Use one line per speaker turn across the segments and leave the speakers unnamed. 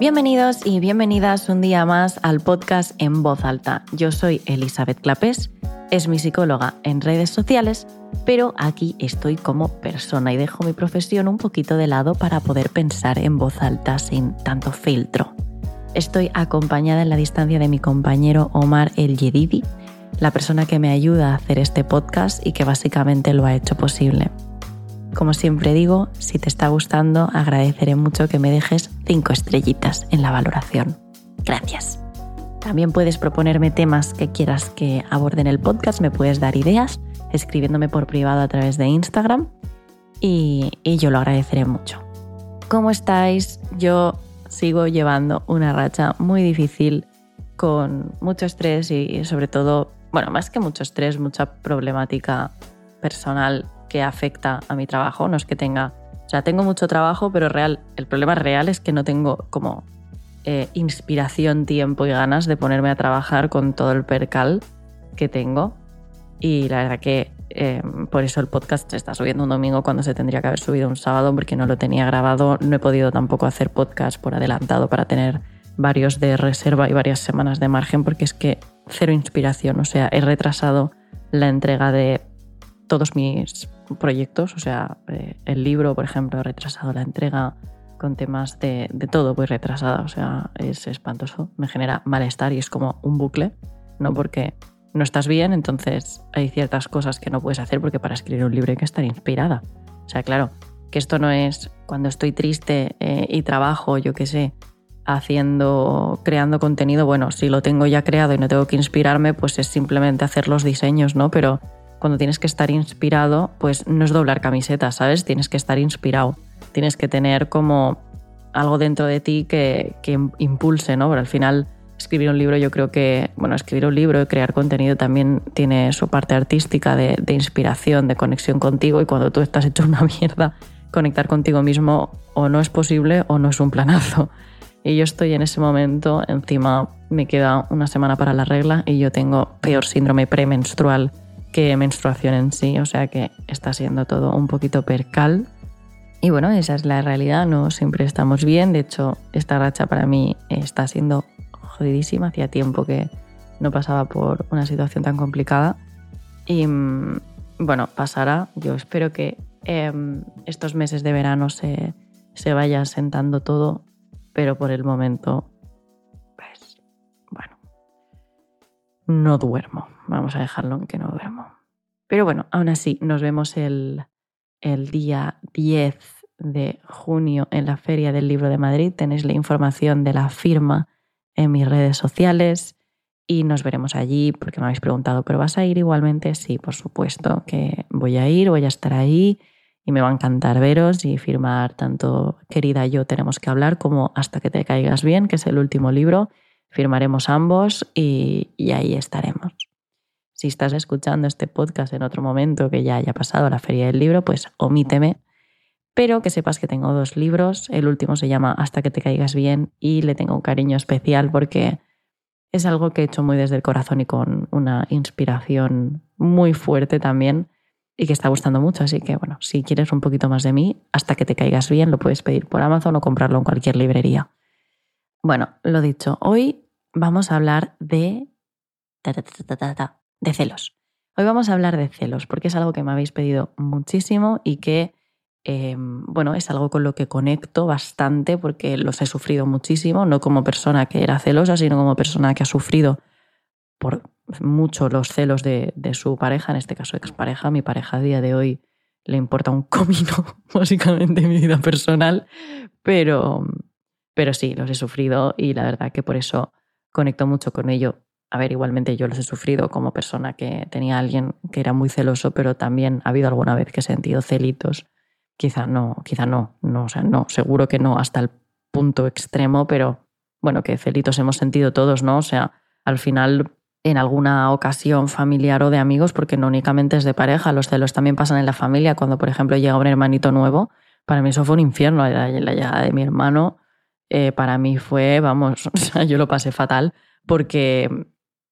Bienvenidos y bienvenidas un día más al podcast En Voz Alta. Yo soy Elizabeth Clapés, es mi psicóloga en redes sociales, pero aquí estoy como persona y dejo mi profesión un poquito de lado para poder pensar en voz alta sin tanto filtro. Estoy acompañada en la distancia de mi compañero Omar El Yedidi, la persona que me ayuda a hacer este podcast y que básicamente lo ha hecho posible. Como siempre digo, si te está gustando, agradeceré mucho que me dejes 5 estrellitas en la valoración. Gracias. También puedes proponerme temas que quieras que aborde en el podcast, me puedes dar ideas escribiéndome por privado a través de Instagram y, y yo lo agradeceré mucho. ¿Cómo estáis? Yo sigo llevando una racha muy difícil con mucho estrés y sobre todo, bueno, más que mucho estrés, mucha problemática personal que afecta a mi trabajo. No es que tenga, o sea, tengo mucho trabajo, pero real, el problema real es que no tengo como eh, inspiración, tiempo y ganas de ponerme a trabajar con todo el percal que tengo. Y la verdad que eh, por eso el podcast se está subiendo un domingo cuando se tendría que haber subido un sábado porque no lo tenía grabado. No he podido tampoco hacer podcast por adelantado para tener varios de reserva y varias semanas de margen porque es que cero inspiración. O sea, he retrasado la entrega de todos mis proyectos, o sea, eh, el libro, por ejemplo, he retrasado la entrega con temas de, de todo, voy retrasada, o sea, es espantoso, me genera malestar y es como un bucle, ¿no? Porque no estás bien, entonces hay ciertas cosas que no puedes hacer porque para escribir un libro hay que estar inspirada. O sea, claro, que esto no es cuando estoy triste eh, y trabajo, yo qué sé, haciendo, creando contenido, bueno, si lo tengo ya creado y no tengo que inspirarme, pues es simplemente hacer los diseños, ¿no? Pero cuando tienes que estar inspirado, pues no es doblar camisetas, ¿sabes? Tienes que estar inspirado. Tienes que tener como algo dentro de ti que, impulse, ¿no? Pero al final escribir un libro yo creo que, bueno, escribir un libro y crear contenido también tiene su parte artística de, de inspiración, de conexión contigo y cuando tú estás hecho una mierda, conectar contigo mismo o no es posible o no es un planazo. Y yo estoy en ese momento, encima me queda una semana para la regla y yo tengo peor síndrome premenstrual que menstruación en sí, o sea que está siendo todo un poquito percal. Y bueno, esa es la realidad, no siempre estamos bien, de hecho esta racha para mí está siendo jodidísima, hacía tiempo que no pasaba por una situación tan complicada. Y mm, bueno, pasará, yo espero que em, estos meses de verano se, se vaya sentando todo, pero por el momento, no duermo. Vamos a dejarlo en que no duermo. Pero bueno, aún así, nos vemos el, el día 10 de junio en la Feria del Libro de Madrid. Tenéis la información de la firma en mis redes sociales y nos veremos allí porque me habéis preguntado, ¿pero vas a ir igualmente? Sí, por supuesto que voy a ir, voy a estar ahí y me va a encantar veros y firmar tanto Querida yo tenemos que hablar como Hasta que te caigas bien, que es el último libro. Firmaremos ambos y, y ahí estaremos. Si estás escuchando este podcast en otro momento que ya haya pasado la feria del libro, pues omíteme. Pero que sepas que tengo dos libros. El último se llama Hasta que te caigas bien y le tengo un cariño especial porque es algo que he hecho muy desde el corazón y con una inspiración muy fuerte también y que está gustando mucho. Así que bueno, si quieres un poquito más de mí, hasta que te caigas bien, lo puedes pedir por Amazon o comprarlo en cualquier librería. Bueno, lo dicho, hoy vamos a hablar de de celos. Hoy vamos a hablar de celos porque es algo que me habéis pedido muchísimo y que Em, bueno, es algo con lo que conecto bastante porque los he sufrido muchísimo, no como persona que era celosa, sino como persona que ha sufrido por mucho los celos de, de su pareja, en este caso expareja. Mi pareja a día de hoy le importa un comino, básicamente, mi vida personal, pero, pero sí, los he sufrido y la verdad que por eso conecto mucho con ello. A ver, igualmente yo los he sufrido como persona que tenía alguien que era muy celoso, pero también ha habido alguna vez que he sentido celitos Quizá no, quizá no, no, o sea, no, seguro que no hasta el punto extremo, pero bueno, que celitos hemos sentido todos, ¿no? O sea, al final en alguna ocasión familiar o de amigos, porque no únicamente es de pareja, los celos también pasan en la familia. Cuando, por ejemplo, llega un hermanito nuevo, para mí eso fue un infierno. La, llegada de mi hermano, eh, para mí fue, vamos, o sea, yo lo pasé fatal, porque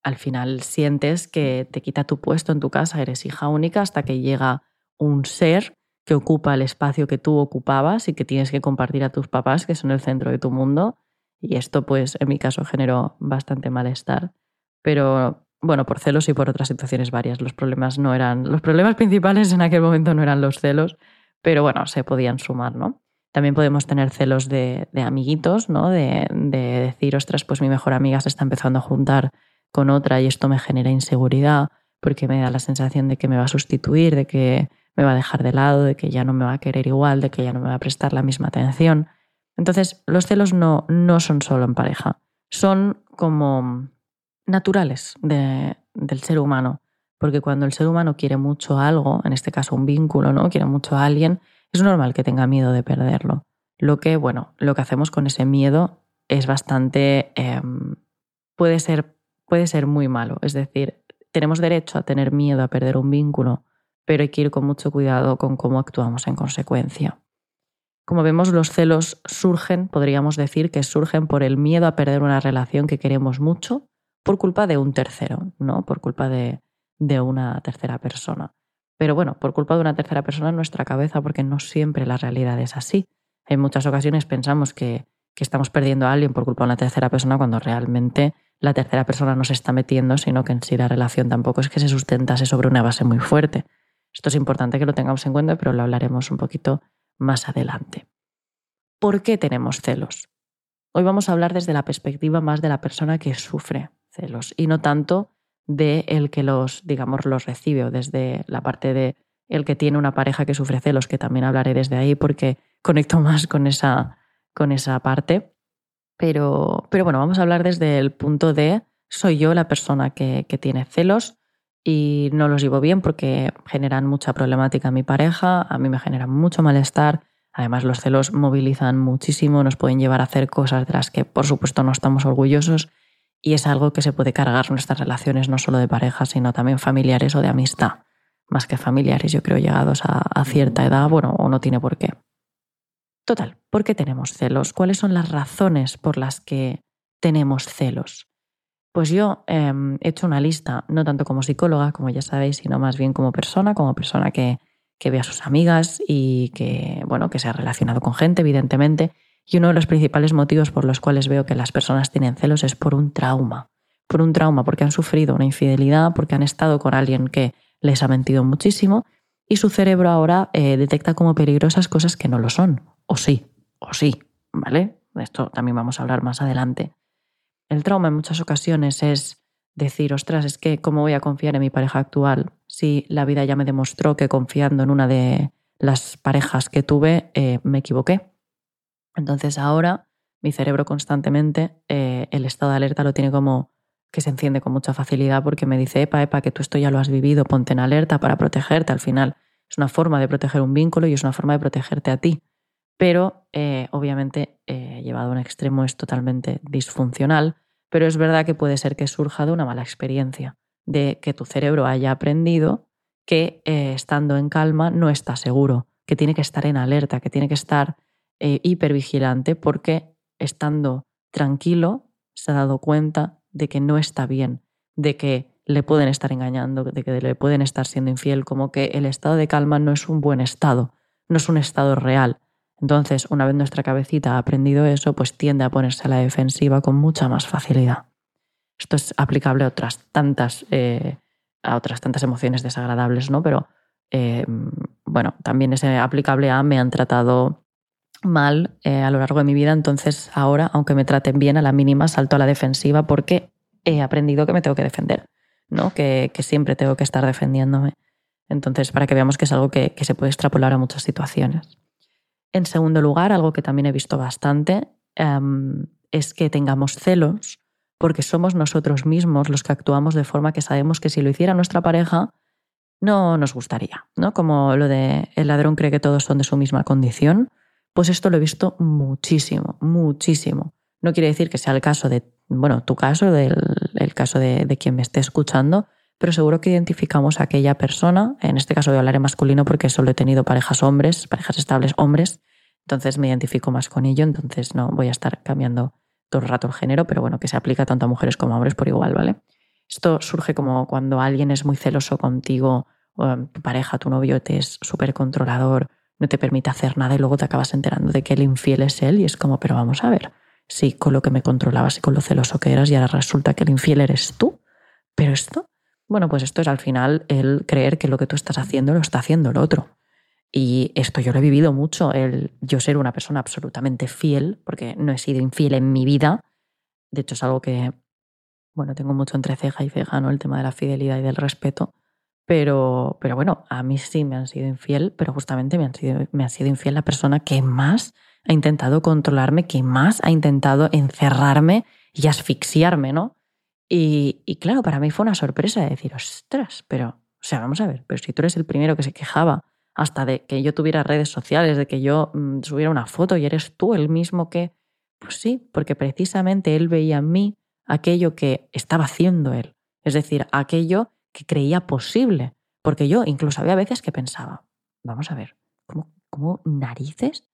al final sientes que te quita tu puesto en tu casa, eres hija única hasta que llega un ser que ocupa el espacio que tú ocupabas y que tienes que compartir a tus papás, que son el centro de tu mundo. Y esto, pues, en mi caso generó bastante malestar. Pero bueno, por celos y por otras situaciones varias. Los problemas no eran. Los problemas principales en aquel momento no eran los celos, pero bueno, se podían sumar, ¿no? También podemos tener celos de, amiguitos, ¿no? De, de, decir, ostras, pues mi mejor amiga se está empezando a juntar con otra y esto me genera inseguridad porque me da la sensación de que me va a sustituir, de que me va a dejar de lado, de que ya no me va a querer igual, de que ya no me va a prestar la misma atención. Entonces, los celos no, no son solo en pareja, son como naturales del ser humano, porque cuando el ser humano quiere mucho algo, en este caso un vínculo, ¿no? Quiere mucho a alguien, es normal que tenga miedo de perderlo. Lo que, bueno, lo que hacemos con ese miedo es bastante. Em, puede, ser, puede ser muy malo. Es decir, tenemos derecho a tener miedo a perder un vínculo pero hay que ir con mucho cuidado con cómo actuamos en consecuencia. Como vemos, los celos surgen, podríamos decir que surgen por el miedo a perder una relación que queremos mucho por culpa de un tercero, ¿no? Por culpa de, de una tercera persona. Pero bueno, por culpa de una tercera persona en nuestra cabeza, porque no siempre la realidad es así. En muchas ocasiones pensamos que, que estamos perdiendo a alguien por culpa de una tercera persona cuando realmente la tercera persona no se está metiendo, sino que en sí la relación tampoco es que se sustentase sobre una base muy fuerte. Esto es importante que lo tengamos en cuenta, pero lo hablaremos un poquito más adelante. ¿Por qué tenemos celos? Hoy vamos a hablar desde la perspectiva más de la persona que sufre celos y no tanto de el que los, digamos, los recibe o desde la parte de el que tiene una pareja que sufre celos, que también hablaré desde ahí porque conecto más con esa, con esa parte. Pero, pero bueno, vamos a hablar desde el punto de soy yo la persona que, que tiene celos y no los llevo bien porque generan mucha problemática a mi pareja, a mí me generan mucho malestar. Además, los celos movilizan muchísimo, nos pueden llevar a hacer cosas de las que, por supuesto, no estamos orgullosos y es algo que se puede cargar nuestras relaciones, no solo de pareja, sino también familiares o de amistad. Más que familiares, yo creo, llegados a, a cierta edad, bueno, o no tiene por qué. Total, ¿por qué tenemos celos? ¿Cuáles son las razones por las que tenemos celos? Pues yo em, he hecho una lista, no tanto como psicóloga, como ya sabéis, sino más bien como persona, como persona que, que ve a sus amigas y que, bueno, que se ha relacionado con gente, evidentemente. Y uno de los principales motivos por los cuales veo que las personas tienen celos es por un trauma. Por un trauma, porque han sufrido una infidelidad, porque han estado con alguien que les ha mentido muchísimo y su cerebro ahora eh, detecta como peligrosas cosas que no lo son. O sí, o sí, ¿vale? De esto también vamos a hablar más adelante. El trauma en muchas ocasiones es decir, ostras, es que ¿cómo voy a confiar en mi pareja actual si la vida ya me demostró que confiando en una de las parejas que tuve eh, me equivoqué? Entonces ahora mi cerebro constantemente, eh, el estado de alerta lo tiene como que se enciende con mucha facilidad porque me dice, epa, epa, que tú esto ya lo has vivido, ponte en alerta para protegerte. Al final es una forma de proteger un vínculo y es una forma de protegerte a ti pero eh, obviamente eh, llevado a un extremo es totalmente disfuncional, pero es verdad que puede ser que surja de una mala experiencia, de que tu cerebro haya aprendido que estando en calma no está seguro, que tiene que estar en alerta, que tiene que estar hipervigilante porque estando tranquilo se ha dado cuenta de que no está bien, de que le pueden estar engañando, de que le pueden estar siendo infiel, como que el estado de calma no es un buen estado, no es un estado real, entonces, una vez nuestra cabecita ha aprendido eso, pues tiende a ponerse a la defensiva con mucha más facilidad. Esto es aplicable a otras tantas, eh, a otras tantas emociones desagradables, ¿no? Pero eh, bueno, también es aplicable a me han tratado mal eh, a lo largo de mi vida, entonces ahora, aunque me traten bien, a la mínima salto a la defensiva porque he aprendido que me tengo que defender, ¿no? Que, siempre tengo que estar defendiéndome. Entonces, para que veamos que es algo que, se puede extrapolar a muchas situaciones. En segundo lugar, algo que también he visto bastante em, es que tengamos celos porque somos nosotros mismos los que actuamos de forma que sabemos que si lo hiciera nuestra pareja no nos gustaría, ¿no? Como lo de el ladrón cree que todos son de su misma condición, pues esto lo he visto muchísimo, muchísimo. No quiere decir que sea el caso de, bueno, tu caso, del, el caso de, de quien me esté escuchando, pero seguro que identificamos a aquella persona, en este caso voy a hablar en masculino porque solo he tenido parejas hombres, parejas estables hombres, entonces me identifico más con ello, entonces no voy a estar cambiando todo el rato el género, pero bueno, que se aplica tanto a mujeres como a hombres por igual, ¿vale? Esto surge como cuando alguien es muy celoso contigo, tu pareja, tu novio te es súper controlador, no te permite hacer nada y luego te acabas enterando de que el infiel es él y es como, pero vamos a ver, sí, con lo que me controlabas y con lo celoso que eras y ahora resulta que el infiel eres tú, pero esto, bueno, pues esto es al final el creer que lo que tú estás haciendo lo está haciendo el otro. Y esto yo lo he vivido mucho, el yo ser una persona absolutamente fiel, porque no he sido infiel en mi vida. De hecho, es algo que, bueno, tengo mucho entre ceja y ceja, ¿no? El tema de la fidelidad y del respeto. Pero, pero bueno, a mí sí me han sido infiel, pero justamente me han sido, ha sido infiel la persona que más ha intentado controlarme, que más ha intentado encerrarme y asfixiarme, ¿no? Y, y claro, para mí fue una sorpresa de decir, ostras, pero, o sea, vamos a ver, pero si tú eres el primero que se quejaba hasta de que yo tuviera redes sociales, de que yo mm, subiera una foto y eres tú el mismo que... Pues sí, porque precisamente él veía en mí aquello que estaba haciendo él, es decir, aquello que creía posible, porque yo incluso había veces que pensaba, vamos a ver, ¿cómo, cómo narices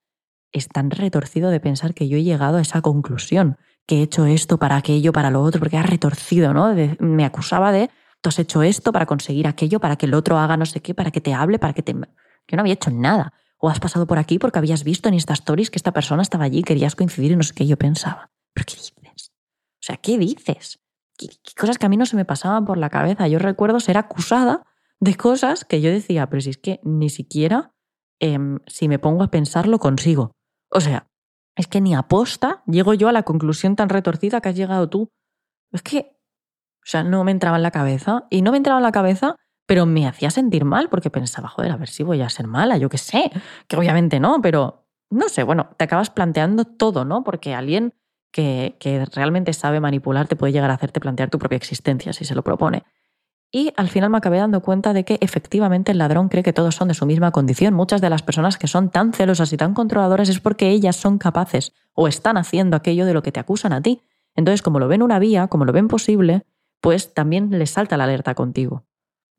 es tan retorcido de pensar que yo he llegado a esa conclusión, que he hecho esto para aquello, para lo otro, porque era retorcido, ¿no? me acusaba de, tú has hecho esto para conseguir aquello, para que el otro haga no sé qué, para que te hable, para que te... Yo no había hecho nada. O has pasado por aquí porque habías visto en Insta Stories que esta persona estaba allí querías coincidir y no sé qué yo pensaba. ¿Pero qué dices? O sea, ¿qué dices? ¿Qué, cosas que a mí no se me pasaban por la cabeza? Yo recuerdo ser acusada de cosas que yo decía, pero si es que ni siquiera em, si me pongo a pensarlo consigo. O sea, es que ni aposta llego yo a la conclusión tan retorcida que has llegado tú. Es que, o sea, no me entraba en la cabeza. Y no me entraba en la cabeza pero me hacía sentir mal porque pensaba, joder, a ver si voy a ser mala, yo qué sé, que obviamente no, pero no sé, bueno, te acabas planteando todo, ¿no? Porque alguien que, realmente sabe manipular te puede llegar a hacerte plantear tu propia existencia si se lo propone. Y al final me acabé dando cuenta de que efectivamente el ladrón cree que todos son de su misma condición. Muchas de las personas que son tan celosas y tan controladoras es porque ellas son capaces o están haciendo aquello de lo que te acusan a ti. Entonces, como lo ven una vía, como lo ven posible, pues también les salta la alerta contigo.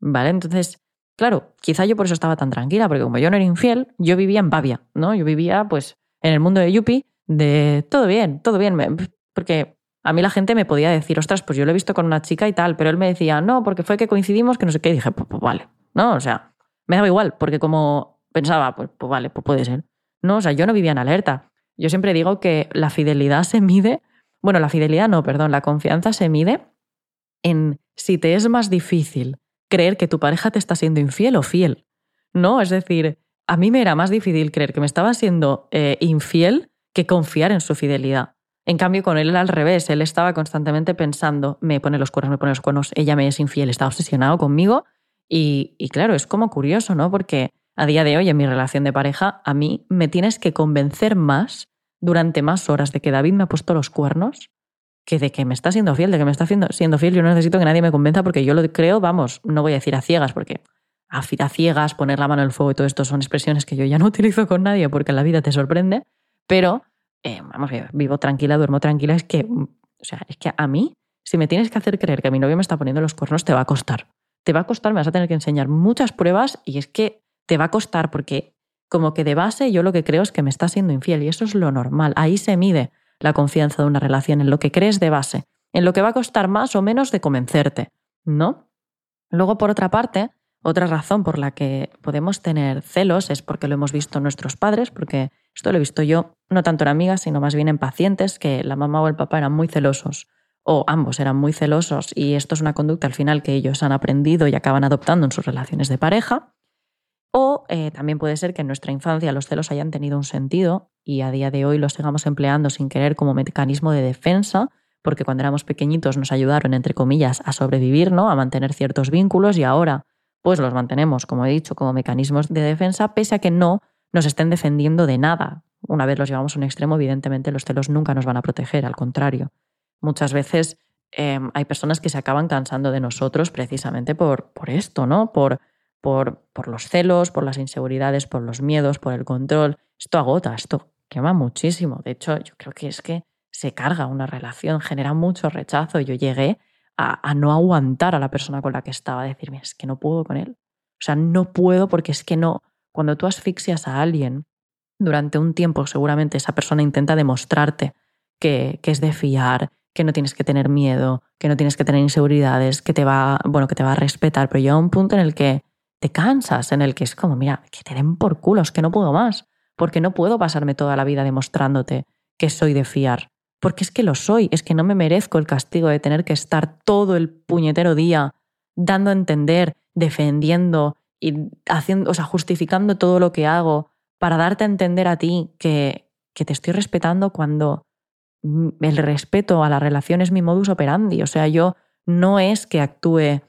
¿Vale? Entonces, claro, quizá yo por eso estaba tan tranquila, porque como yo no era infiel, yo vivía en Pavia, ¿no? Yo vivía, pues, en el mundo de Yupi, de todo bien, todo bien. Porque a mí la gente me podía decir, ostras, pues yo lo he visto con una chica y tal, pero él me decía, no, porque fue que coincidimos, que no sé qué. Y dije, pues, pues vale, ¿no? O sea, me daba igual, porque como pensaba, pues, pues vale, pues puede ser. No, o sea, yo no vivía en alerta. Yo siempre digo que la fidelidad se mide, bueno, la fidelidad no, perdón, la confianza se mide en si te es más difícil creer que tu pareja te está siendo infiel o fiel. No, es decir, a mí me era más difícil creer que me estaba siendo eh, infiel que confiar en su fidelidad. En cambio, con él al revés, él estaba constantemente pensando, me pone los cuernos, me pone los cuernos, ella me es infiel, está obsesionado conmigo. Y, y claro, es como curioso, ¿no? Porque a día de hoy en mi relación de pareja, a mí me tienes que convencer más durante más horas de que David me ha puesto los cuernos que de que me está siendo fiel, de que me está siendo fiel, yo no necesito que nadie me convenza porque yo lo creo, vamos, no voy a decir a ciegas, porque a, ciegas, poner la mano en el fuego y todo esto son expresiones que yo ya no utilizo con nadie porque la vida te sorprende, pero, eh, vamos, vivo tranquila, duermo tranquila, es que, o sea, es que a mí, si me tienes que hacer creer que mi novio me está poniendo los cuernos, te va a costar. Te va a costar, me vas a tener que enseñar muchas pruebas y es que te va a costar porque como que de base yo lo que creo es que me está siendo infiel y eso es lo normal, ahí se mide la confianza de una relación, en lo que crees de base, en lo que va a costar más o menos de convencerte, ¿no? Luego, por otra parte, otra razón por la que podemos tener celos es porque lo hemos visto en nuestros padres, porque esto lo he visto yo, no tanto en amigas, sino más bien en pacientes, que la mamá o el papá eran muy celosos, o ambos eran muy celosos, y esto es una conducta al final que ellos han aprendido y acaban adoptando en sus relaciones de pareja. O eh, también puede ser que en nuestra infancia los celos hayan tenido un sentido y a día de hoy los sigamos empleando sin querer como mecanismo de defensa, porque cuando éramos pequeñitos nos ayudaron, entre comillas, a sobrevivir, ¿no? a mantener ciertos vínculos y ahora pues los mantenemos, como he dicho, como mecanismos de defensa, pese a que no nos estén defendiendo de nada. Una vez los llevamos a un extremo, evidentemente los celos nunca nos van a proteger, al contrario. Muchas veces em, hay personas que se acaban cansando de nosotros precisamente por, por esto, ¿no? Por, por, por los celos, por las inseguridades, por los miedos, por el control. Esto agota, esto quema muchísimo. De hecho, yo creo que es que se carga una relación, genera mucho rechazo. Yo llegué a, no aguantar a la persona con la que estaba, a decirme, es que no puedo con él. O sea, no puedo porque es que no. Cuando tú asfixias a alguien, durante un tiempo seguramente esa persona intenta demostrarte que, que es de fiar, que no tienes que tener miedo, que no tienes que tener inseguridades, que te va, bueno, que te va a respetar, pero llega un punto en el que te cansas, en el que es como, mira, que te den por culo, es que no puedo más, porque no puedo pasarme toda la vida demostrándote que soy de fiar, porque es que lo soy, es que no me merezco el castigo de tener que estar todo el puñetero día dando a entender, defendiendo y haciendo, o sea, justificando todo lo que hago para darte a entender a ti que, que te estoy respetando cuando el respeto a la relación es mi modus operandi. O sea, yo no es que actúe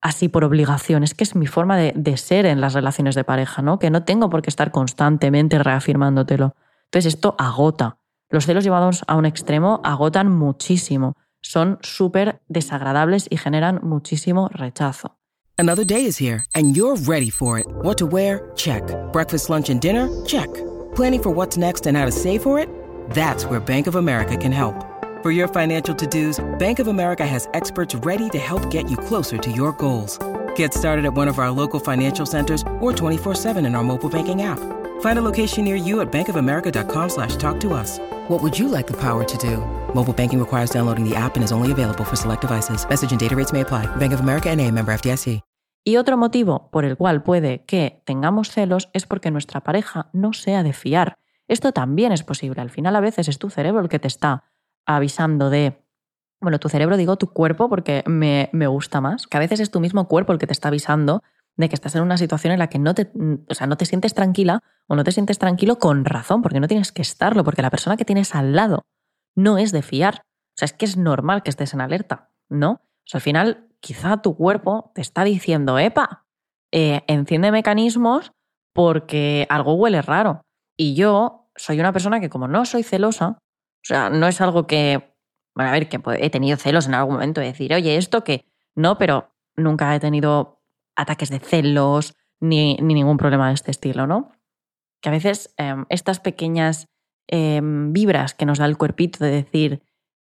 así por obligación, es que es mi forma de, de, ser en las relaciones de pareja, ¿no? Que no tengo por qué estar constantemente reafirmándotelo. Entonces esto agota. Los celos llevados a un extremo agotan muchísimo, son súper desagradables y generan muchísimo rechazo.
Another day is here and you're ready for it. What to wear? Check. Breakfast, lunch and dinner? Check. Planning for what's next and how to save for it? That's where Bank of America can help. For your financial to-dos, Bank of America has experts ready to help get you closer to your goals. Get started at one of our local financial centers or 24-7 in our mobile banking app. Find a location near you at bankofamerica.com slash talk to us. What would you like the power to do? Mobile banking requires downloading the app and is only available for select devices. Message and data rates may apply. Bank of America NA, member FDIC.
Y otro motivo por el cual puede que tengamos celos es porque nuestra pareja no sea de fiar. Esto también es posible. Al final a veces es tu cerebro el que te está avisando de... Bueno, tu cerebro digo tu cuerpo porque me, me gusta más, que a veces es tu mismo cuerpo el que te está avisando de que estás en una situación en la que no te, o sea, no te sientes tranquila o no te sientes tranquilo con razón, porque no tienes que estarlo, porque la persona que tienes al lado no es de fiar. O sea, es que es normal que estés en alerta, ¿no? Al final, quizá tu cuerpo te está diciendo, epa, eh, enciende mecanismos porque algo huele raro. Y yo soy una persona que como no soy celosa, o sea, no es algo que, bueno, a ver, que he tenido celos en algún momento de decir, oye, esto que no, pero nunca he tenido ataques de celos ni, ningún problema de este estilo, ¿no? Que a veces em, estas pequeñas em, vibras que nos da el cuerpito de decir,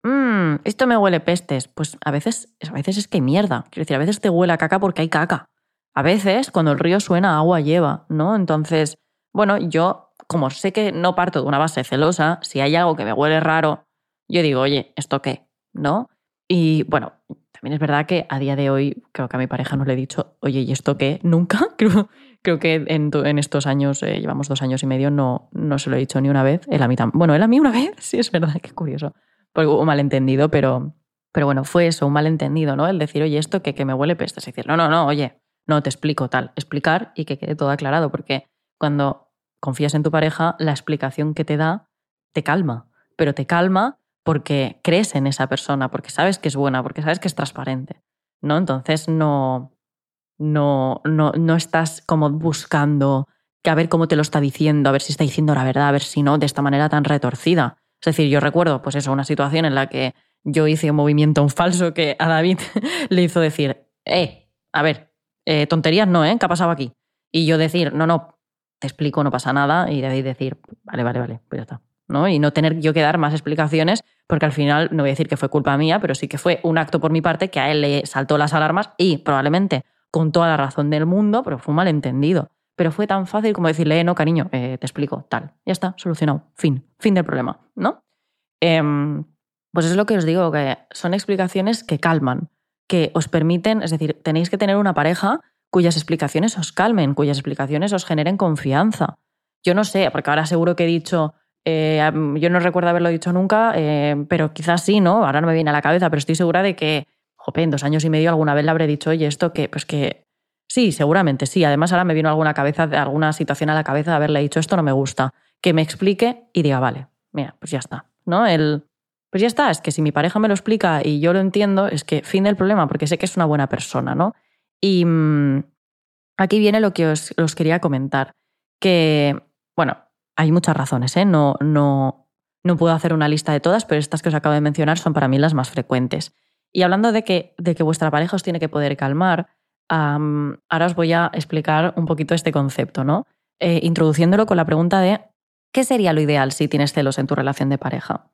mmm, esto me huele pestes, pues a veces, a veces es que mierda. Quiero decir, a veces te huele caca porque hay caca. A veces, cuando el río suena, agua lleva, ¿no? Entonces, bueno, yo, como sé que no parto de una base celosa, si hay algo que me huele raro, yo digo, oye, ¿esto qué? ¿No? Y bueno, también es verdad que a día de hoy creo que a mi pareja no le he dicho, oye, ¿y esto qué? Nunca. Creo, creo que en, estos años, eh, llevamos dos años y medio, no, no se lo he dicho ni una vez. Él a mí también. Bueno, él a mí una vez, sí, es verdad, qué curioso. Porque un malentendido, pero, pero bueno, fue eso, un malentendido, ¿no? El decir, oye, esto que, que me huele peste. Es decir, no, no, no, oye, no te explico tal. Explicar y que quede todo aclarado, porque cuando confías en tu pareja, la explicación que te da te calma, pero te calma porque crees en esa persona, porque sabes que es buena, porque sabes que es transparente. ¿no? Entonces no, no, no, no estás como buscando que a ver cómo te lo está diciendo, a ver si está diciendo la verdad, a ver si no, de esta manera tan retorcida. Es decir, yo recuerdo, pues eso, una situación en la que yo hice un movimiento un falso que a David le hizo decir, eh, a ver, eh, tonterías no, ¿eh? ¿Qué ha pasado aquí? Y yo decir, no, no, te explico, no pasa nada, y David decir, vale, vale, vale, pues ya está. Y no tener yo que dar más explicaciones, porque al final no voy a decir que fue culpa mía, pero sí que fue un acto por mi parte que a él le saltó las alarmas y probablemente con toda la razón del mundo, pero fue un malentendido. Pero fue tan fácil como decirle, eh, no, cariño, eh, te explico, tal. Ya está, solucionado. Fin, fin del problema, ¿no? Em, pues es lo que os digo, que son explicaciones que calman, que os permiten, es decir, tenéis que tener una pareja cuyas explicaciones os calmen, cuyas explicaciones os generen confianza. Yo no sé, porque ahora seguro que he dicho, eh, yo no recuerdo haberlo dicho nunca, eh, pero quizás sí, ¿no? Ahora no me viene a la cabeza, pero estoy segura de que, jope, en dos años y medio alguna vez le habré dicho, oye, esto que, pues que Sí, seguramente sí. Además, ahora me vino alguna cabeza, alguna situación a la cabeza de haberle dicho esto no me gusta. Que me explique y diga, vale, mira, pues ya está. ¿No? El, pues ya está, es que si mi pareja me lo explica y yo lo entiendo, es que fin del problema, porque sé que es una buena persona, ¿no? Y mm, aquí viene lo que os, os, quería comentar. Que, bueno, hay muchas razones, ¿eh? No, no, no puedo hacer una lista de todas, pero estas que os acabo de mencionar son para mí las más frecuentes. Y hablando de que, de que vuestra pareja os tiene que poder calmar, ahora os voy a explicar un poquito este concepto, ¿no? Eh, introduciéndolo con la pregunta de ¿qué sería lo ideal si tienes celos en tu relación de pareja?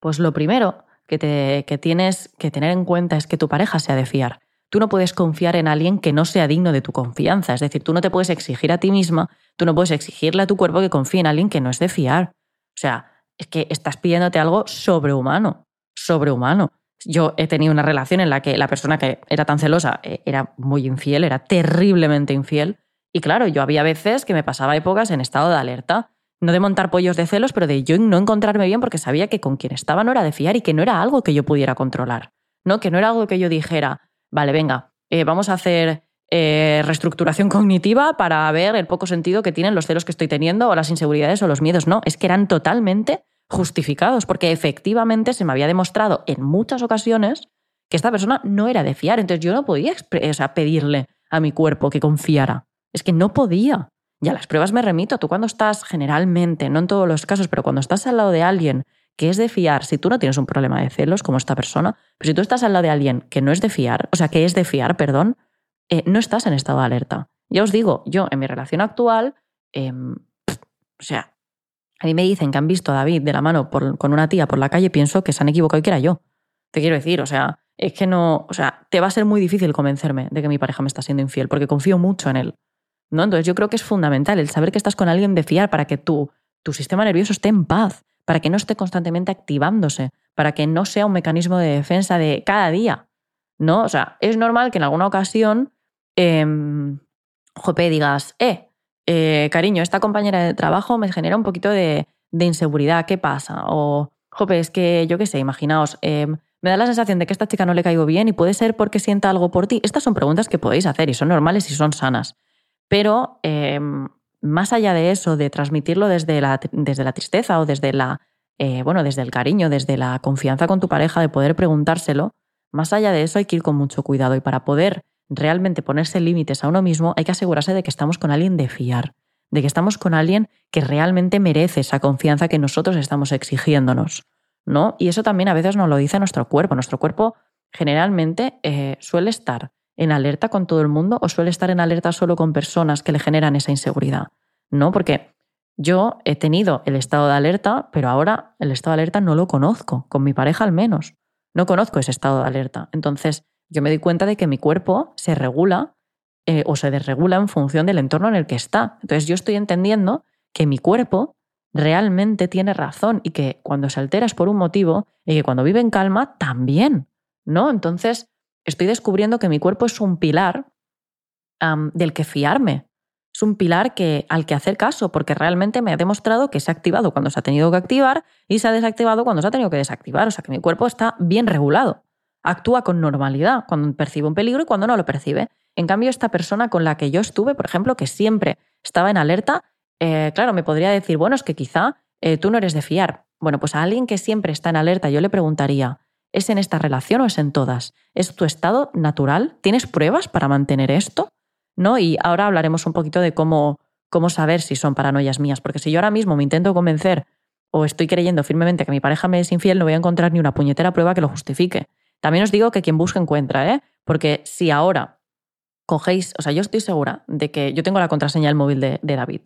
Pues lo primero que, te, que tienes que tener en cuenta es que tu pareja sea de fiar. Tú no puedes confiar en alguien que no sea digno de tu confianza. Es decir, tú no te puedes exigir a ti misma, tú no puedes exigirle a tu cuerpo que confíe en alguien que no es de fiar. O sea, es que estás pidiéndote algo sobrehumano, sobrehumano. Yo he tenido una relación en la que la persona que era tan celosa eh, era muy infiel, era terriblemente infiel. Y claro, yo había veces que me pasaba épocas en estado de alerta. No de montar pollos de celos, pero de yo no encontrarme bien porque sabía que con quien estaba no era de fiar y que no era algo que yo pudiera controlar. ¿no? Que no era algo que yo dijera, vale, venga, eh, vamos a hacer eh, reestructuración cognitiva para ver el poco sentido que tienen los celos que estoy teniendo o las inseguridades o los miedos. No, es que eran totalmente justificados, porque efectivamente se me había demostrado en muchas ocasiones que esta persona no era de fiar. Entonces yo no podía pedirle a mi cuerpo que confiara. Es que no podía. Y a las pruebas me remito. Tú cuando estás generalmente, no en todos los casos, pero cuando estás al lado de alguien que es de fiar, si tú no tienes un problema de celos como esta persona, pero si tú estás al lado de alguien que no es de fiar, o sea, que es de fiar, perdón, eh, no estás en estado de alerta. Ya os digo, yo en mi relación actual, em, o sea, a mí me dicen que han visto a David de la mano con una tía por la calle, pienso que se han equivocado y que era yo. Te quiero decir, o sea, es que no, o sea, te va a ser muy difícil convencerme de que mi pareja me está siendo infiel, porque confío mucho en él. ¿no? Entonces yo creo que es fundamental el saber que estás con alguien de fiar para que tu, tu sistema nervioso esté en paz, para que no esté constantemente activándose, para que no sea un mecanismo de defensa de cada día. ¿No? O sea, es normal que en alguna ocasión, eh, jope, digas, eh, eh, cariño, esta compañera de trabajo me genera un poquito de, inseguridad, ¿qué pasa? O, jope, es que yo qué sé, imaginaos, em, me da la sensación de que a esta chica no le caigo bien y puede ser porque sienta algo por ti. Estas son preguntas que podéis hacer y son normales y son sanas. Pero em, más allá de eso, de transmitirlo desde la, desde la tristeza o desde la, eh, bueno, desde el cariño, desde la confianza con tu pareja, de poder preguntárselo, más allá de eso hay que ir con mucho cuidado y para poder realmente ponerse límites a uno mismo, hay que asegurarse de que estamos con alguien de fiar, de que estamos con alguien que realmente merece esa confianza que nosotros estamos exigiéndonos. ¿no? Y eso también a veces nos lo dice nuestro cuerpo. Nuestro cuerpo generalmente eh, suele estar en alerta con todo el mundo o suele estar en alerta solo con personas que le generan esa inseguridad. ¿No? Porque yo he tenido el estado de alerta, pero ahora el estado de alerta no lo conozco, con mi pareja al menos. No conozco ese estado de alerta. Entonces, yo me di cuenta de que mi cuerpo se regula eh, o se desregula en función del entorno en el que está. Entonces yo estoy entendiendo que mi cuerpo realmente tiene razón y que cuando se altera es por un motivo y que cuando vive en calma también, ¿no? Entonces estoy descubriendo que mi cuerpo es un pilar del que fiarme. Es un pilar que, al que hacer caso, porque realmente me ha demostrado que se ha activado cuando se ha tenido que activar y se ha desactivado cuando se ha tenido que desactivar. O sea que mi cuerpo está bien regulado actúa con normalidad cuando percibe un peligro y cuando no lo percibe. En cambio, esta persona con la que yo estuve, por ejemplo, que siempre estaba en alerta, eh, claro, me podría decir, bueno, es que quizá eh, tú no eres de fiar. Bueno, pues a alguien que siempre está en alerta yo le preguntaría, ¿es en esta relación o es en todas? ¿Es tu estado natural? ¿Tienes pruebas para mantener esto? ¿No? Y ahora hablaremos un poquito de cómo, cómo saber si son paranoias mías, porque si yo ahora mismo me intento convencer o estoy creyendo firmemente que mi pareja me es infiel, no voy a encontrar ni una puñetera prueba que lo justifique. También os digo que quien busca encuentra, ¿eh? Porque si ahora cogéis, o sea, yo estoy segura de que yo tengo la contraseña del móvil de, David.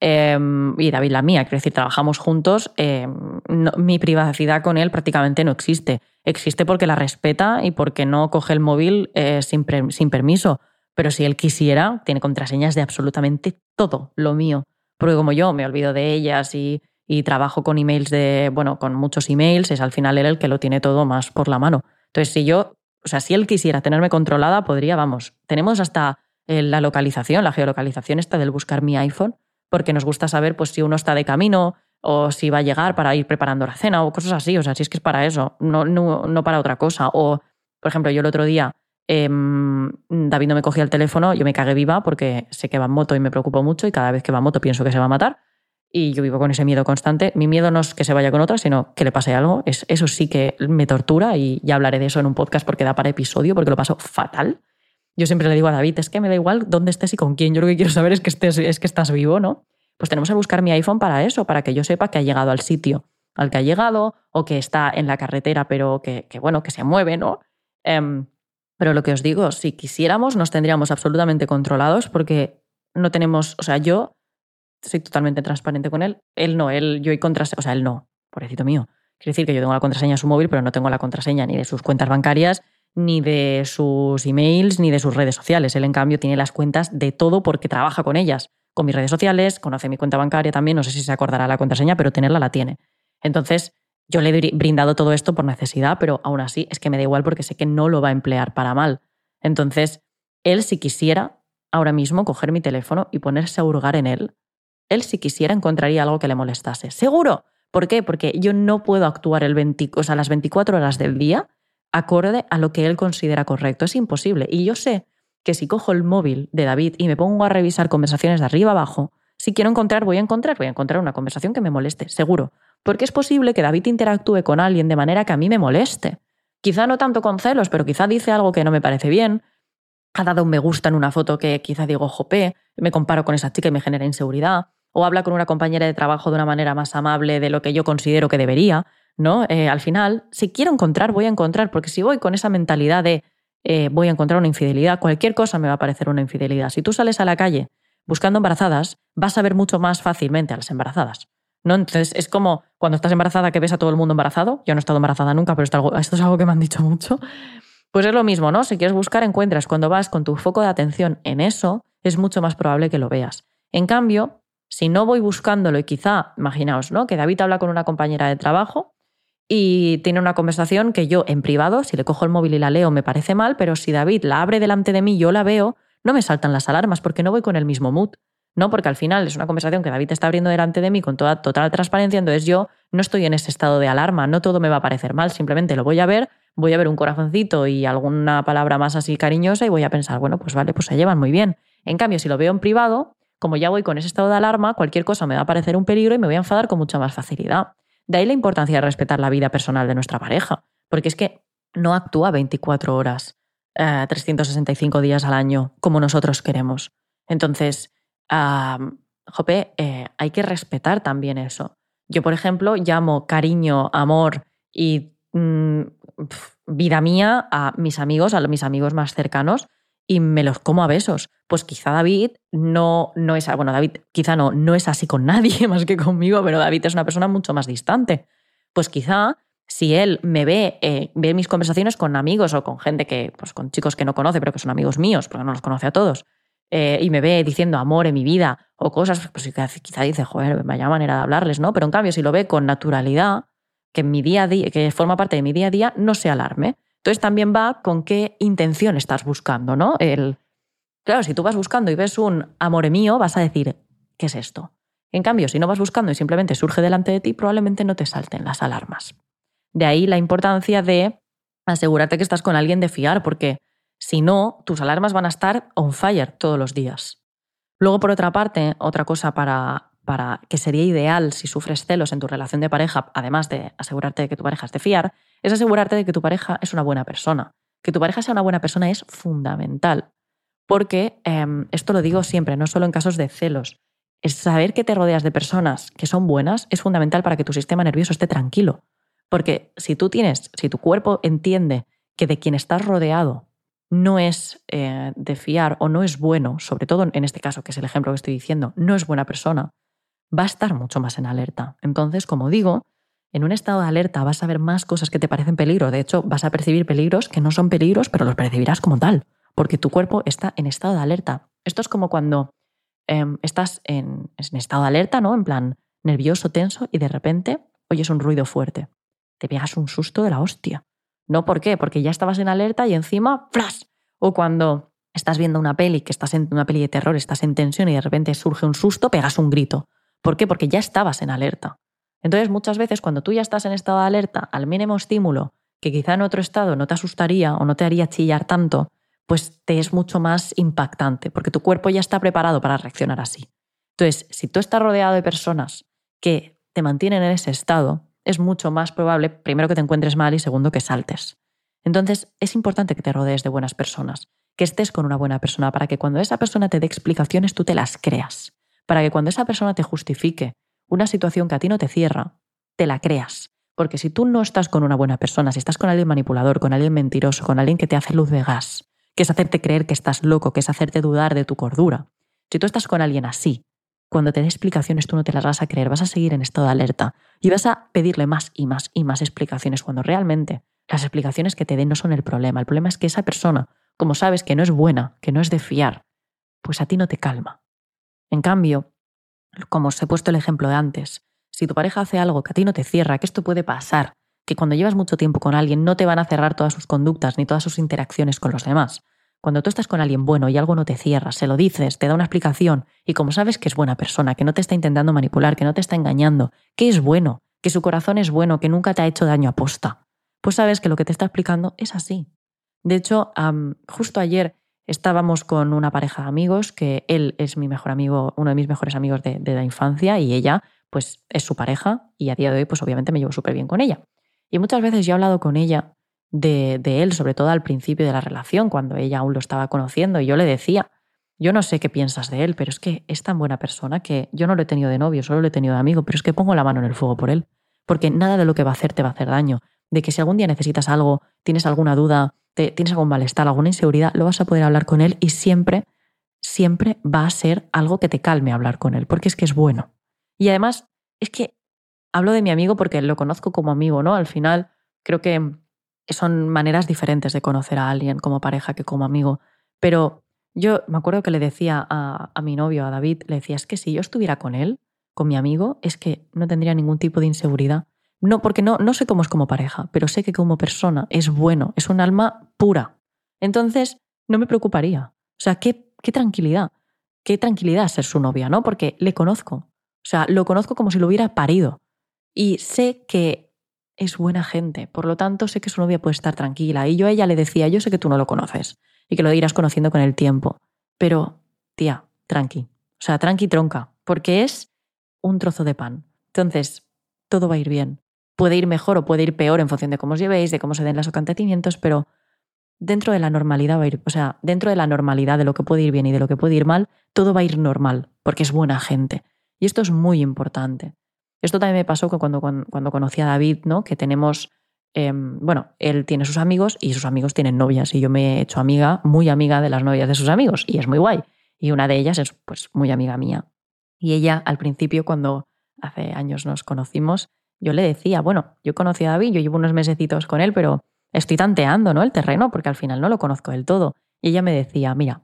Em, y David la mía, quiero decir, trabajamos juntos, em, mi privacidad con él prácticamente no existe. Existe porque la respeta y porque no coge el móvil eh, sin, sin permiso. Pero si él quisiera, tiene contraseñas de absolutamente todo lo mío. Porque como yo me olvido de ellas y, y trabajo con emails de, bueno, con muchos emails, es al final él el que lo tiene todo más por la mano. Entonces, si yo, o sea, si él quisiera tenerme controlada, podría, vamos, tenemos hasta eh, la localización, la geolocalización esta del buscar mi iPhone, porque nos gusta saber pues si uno está de camino o si va a llegar para ir preparando la cena o cosas así, o sea, si es que es para eso, no, no, no para otra cosa. O, por ejemplo, yo el otro día Em, David no me cogía el teléfono, yo me cagué viva porque sé que va en moto y me preocupo mucho y cada vez que va en moto pienso que se va a matar y yo vivo con ese miedo constante. Mi miedo no es que se vaya con otra, sino que le pase algo. Es, eso sí que me tortura y ya hablaré de eso en un podcast porque da para episodio, porque lo paso fatal. Yo siempre le digo a David, es que me da igual dónde estés y con quién. Yo lo que quiero saber es que, estés, es que estás vivo, ¿no? Pues tenemos que buscar mi iPhone para eso, para que yo sepa que ha llegado al sitio al que ha llegado o que está en la carretera, pero que, bueno, que se mueve, ¿no? Em, pero lo que os digo, si quisiéramos, nos tendríamos absolutamente controlados porque no tenemos, o sea, yo soy totalmente transparente con él. Él no, él, yo y contraseña, o sea, él no, pobrecito mío. Quiere decir que yo tengo la contraseña de su móvil, pero no tengo la contraseña ni de sus cuentas bancarias, ni de sus emails, ni de sus redes sociales. Él, en cambio, tiene las cuentas de todo porque trabaja con ellas, con mis redes sociales, conoce mi cuenta bancaria también, no sé si se acordará la contraseña, pero tenerla la tiene. Entonces, yo le he brindado todo esto por necesidad, pero aún así es que me da igual porque sé que no lo va a emplear para mal. Entonces, él si quisiera ahora mismo coger mi teléfono y ponerse a hurgar en él, él si quisiera encontraría algo que le molestase. Seguro. ¿Por qué? Porque yo no puedo actuar el las 24 horas del día acorde a lo que él considera correcto. Es imposible. Y yo sé que si cojo el móvil de David y me pongo a revisar conversaciones de arriba abajo, si quiero encontrar, voy a encontrar, voy a encontrar una conversación que me moleste, seguro. Porque es posible que David interactúe con alguien de manera que a mí me moleste. Quizá no tanto con celos, pero quizá dice algo que no me parece bien, ha dado un me gusta en una foto que quizá digo, jope, me comparo con esa chica y me genera inseguridad, o habla con una compañera de trabajo de una manera más amable de lo que yo considero que debería, ¿no? Eh, al final, si quiero encontrar, voy a encontrar, porque si voy con esa mentalidad de eh, voy a encontrar una infidelidad, cualquier cosa me va a parecer una infidelidad. Si tú sales a la calle buscando embarazadas, vas a ver mucho más fácilmente a las embarazadas. ¿no? Entonces es como cuando estás embarazada que ves a todo el mundo embarazado. Yo no he estado embarazada nunca, pero esto, esto es algo que me han dicho mucho. Pues es lo mismo, ¿no? Si quieres buscar, encuentras. Cuando vas con tu foco de atención en eso, es mucho más probable que lo veas. En cambio, si no voy buscándolo y quizá, imaginaos, ¿no? Que David habla con una compañera de trabajo y tiene una conversación que yo en privado, si le cojo el móvil y la leo, me parece mal, pero si David la abre delante de mí y yo la veo, no me saltan las alarmas porque no voy con el mismo mood. No, porque al final es una conversación que David está abriendo delante de mí con toda total transparencia, entonces yo no estoy en ese estado de alarma, no todo me va a parecer mal, simplemente lo voy a ver, voy a ver un corazoncito y alguna palabra más así cariñosa y voy a pensar, bueno, pues vale, pues se llevan muy bien. En cambio, si lo veo en privado, como ya voy con ese estado de alarma, cualquier cosa me va a parecer un peligro y me voy a enfadar con mucha más facilidad. De ahí la importancia de respetar la vida personal de nuestra pareja, porque es que no actúa 24 horas, 365 eh, días al año como nosotros queremos. Entonces, Jope, eh, hay que respetar también eso. Yo, por ejemplo, llamo cariño, amor y mm, vida mía a mis amigos, a mis amigos más cercanos, y me los como a besos. Pues quizá David no, no es, bueno, David quizá no, no es así con nadie más que conmigo, pero David es una persona mucho más distante. Pues quizá si él me ve, eh, ve mis conversaciones con amigos o con gente que, pues con chicos que no conoce, pero que son amigos míos, porque no los conoce a todos, eh, y me ve diciendo amor en mi vida o cosas, pues quizá dice, joder, vaya manera de hablarles, ¿no? Pero en cambio, si lo ve con naturalidad, que mi día a día, que forma parte de mi día a día, no se alarme. Entonces también va con qué intención estás buscando, ¿no? El, claro, si tú vas buscando y ves un amor mío, vas a decir, ¿qué es esto? En cambio, si no vas buscando y simplemente surge delante de ti, probablemente no te salten las alarmas. De ahí la importancia de asegurarte que estás con alguien de fiar, porque si no, tus alarmas van a estar on fire todos los días. Luego, por otra parte, otra cosa para, para que sería ideal si sufres celos en tu relación de pareja, además de asegurarte de que tu pareja es de fiar, es asegurarte de que tu pareja es una buena persona. Que tu pareja sea una buena persona es fundamental. Porque em, esto lo digo siempre, no solo en casos de celos. Es saber que te rodeas de personas que son buenas es fundamental para que tu sistema nervioso esté tranquilo. Porque si tú tienes, si tu cuerpo entiende que de quien estás rodeado no es eh, de fiar o no es bueno, sobre todo en este caso, que es el ejemplo que estoy diciendo, no es buena persona, va a estar mucho más en alerta. Entonces, como digo, en un estado de alerta vas a ver más cosas que te parecen peligro. De hecho, vas a percibir peligros que no son peligros, pero los percibirás como tal, porque tu cuerpo está en estado de alerta. Esto es como cuando em, estás en, en estado de alerta, ¿no? En plan nervioso, tenso, y de repente oyes un ruido fuerte. Te pegas un susto de la hostia. ¿No por qué? Porque ya estabas en alerta y encima, ¡flash! O cuando estás viendo una peli, que estás en una peli de terror, estás en tensión y de repente surge un susto, pegas un grito. ¿Por qué? Porque ya estabas en alerta. Entonces, muchas veces cuando tú ya estás en estado de alerta, al mínimo estímulo, que quizá en otro estado no te asustaría o no te haría chillar tanto, pues te es mucho más impactante, porque tu cuerpo ya está preparado para reaccionar así. Entonces, si tú estás rodeado de personas que te mantienen en ese estado, es mucho más probable, primero, que te encuentres mal y segundo, que saltes. Entonces, es importante que te rodees de buenas personas, que estés con una buena persona para que cuando esa persona te dé explicaciones tú te las creas, para que cuando esa persona te justifique una situación que a ti no te cierra, te la creas. Porque si tú no estás con una buena persona, si estás con alguien manipulador, con alguien mentiroso, con alguien que te hace luz de gas, que es hacerte creer que estás loco, que es hacerte dudar de tu cordura, si tú estás con alguien así, cuando te dé explicaciones tú no te las vas a creer, vas a seguir en estado de alerta y vas a pedirle más y más y más explicaciones cuando realmente las explicaciones que te den no son el problema. El problema es que esa persona, como sabes que no es buena, que no es de fiar, pues a ti no te calma. En cambio, como os he puesto el ejemplo de antes, si tu pareja hace algo que a ti no te cierra, que esto puede pasar, que cuando llevas mucho tiempo con alguien no te van a cerrar todas sus conductas ni todas sus interacciones con los demás, cuando tú estás con alguien bueno y algo no te cierra, se lo dices, te da una explicación y como sabes que es buena persona, que no te está intentando manipular, que no te está engañando, que es bueno, que su corazón es bueno, que nunca te ha hecho daño a posta, pues sabes que lo que te está explicando es así. De hecho, justo ayer estábamos con una pareja de amigos, que él es mi mejor amigo, uno de mis mejores amigos de, de la infancia y ella pues es su pareja y a día de hoy pues obviamente me llevo súper bien con ella. Y muchas veces yo he hablado con ella de, él, sobre todo al principio de la relación, cuando ella aún lo estaba conociendo, y yo le decía, yo no sé qué piensas de él, pero es que es tan buena persona que yo no lo he tenido de novio, solo lo he tenido de amigo, pero es que pongo la mano en el fuego por él, porque nada de lo que va a hacer te va a hacer daño, de que si algún día necesitas algo, tienes alguna duda, tienes algún malestar, alguna inseguridad, lo vas a poder hablar con él y siempre, siempre va a ser algo que te calme hablar con él, porque es que es bueno. Y además, es que hablo de mi amigo porque lo conozco como amigo, ¿no? Al final, creo que son maneras diferentes de conocer a alguien como pareja que como amigo. Pero yo me acuerdo que le decía a, mi novio, a David, le decía, es que si yo estuviera con él, con mi amigo, es que no tendría ningún tipo de inseguridad. No, porque no, no sé cómo es como pareja, pero sé que como persona es bueno, es un alma pura. Entonces, no me preocuparía. O sea, qué, qué tranquilidad. Qué tranquilidad ser su novia, ¿no? Porque le conozco. O sea, lo conozco como si lo hubiera parido. Y sé que es buena gente, por lo tanto sé que su novia puede estar tranquila. Y yo a ella le decía, yo sé que tú no lo conoces y que lo irás conociendo con el tiempo, pero tía, tranqui, o sea, tranqui tronca, porque es un trozo de pan. Entonces, todo va a ir bien. Puede ir mejor o puede ir peor en función de cómo os llevéis, de cómo se den los acontecimientos, pero dentro de la normalidad va a ir, o sea, dentro de la normalidad de lo que puede ir bien y de lo que puede ir mal, todo va a ir normal, porque es buena gente. Y esto es muy importante. Esto también me pasó cuando, cuando, conocí a David, ¿no? Que tenemos, em, bueno, él tiene sus amigos y sus amigos tienen novias y yo me he hecho amiga, muy amiga de las novias de sus amigos y es muy guay. Y una de ellas es pues muy amiga mía. Y ella al principio cuando hace años nos conocimos, yo le decía, bueno, yo conocí a David, yo llevo unos mesecitos con él, pero estoy tanteando, ¿no? El terreno porque al final no lo conozco del todo. Y ella me decía, mira,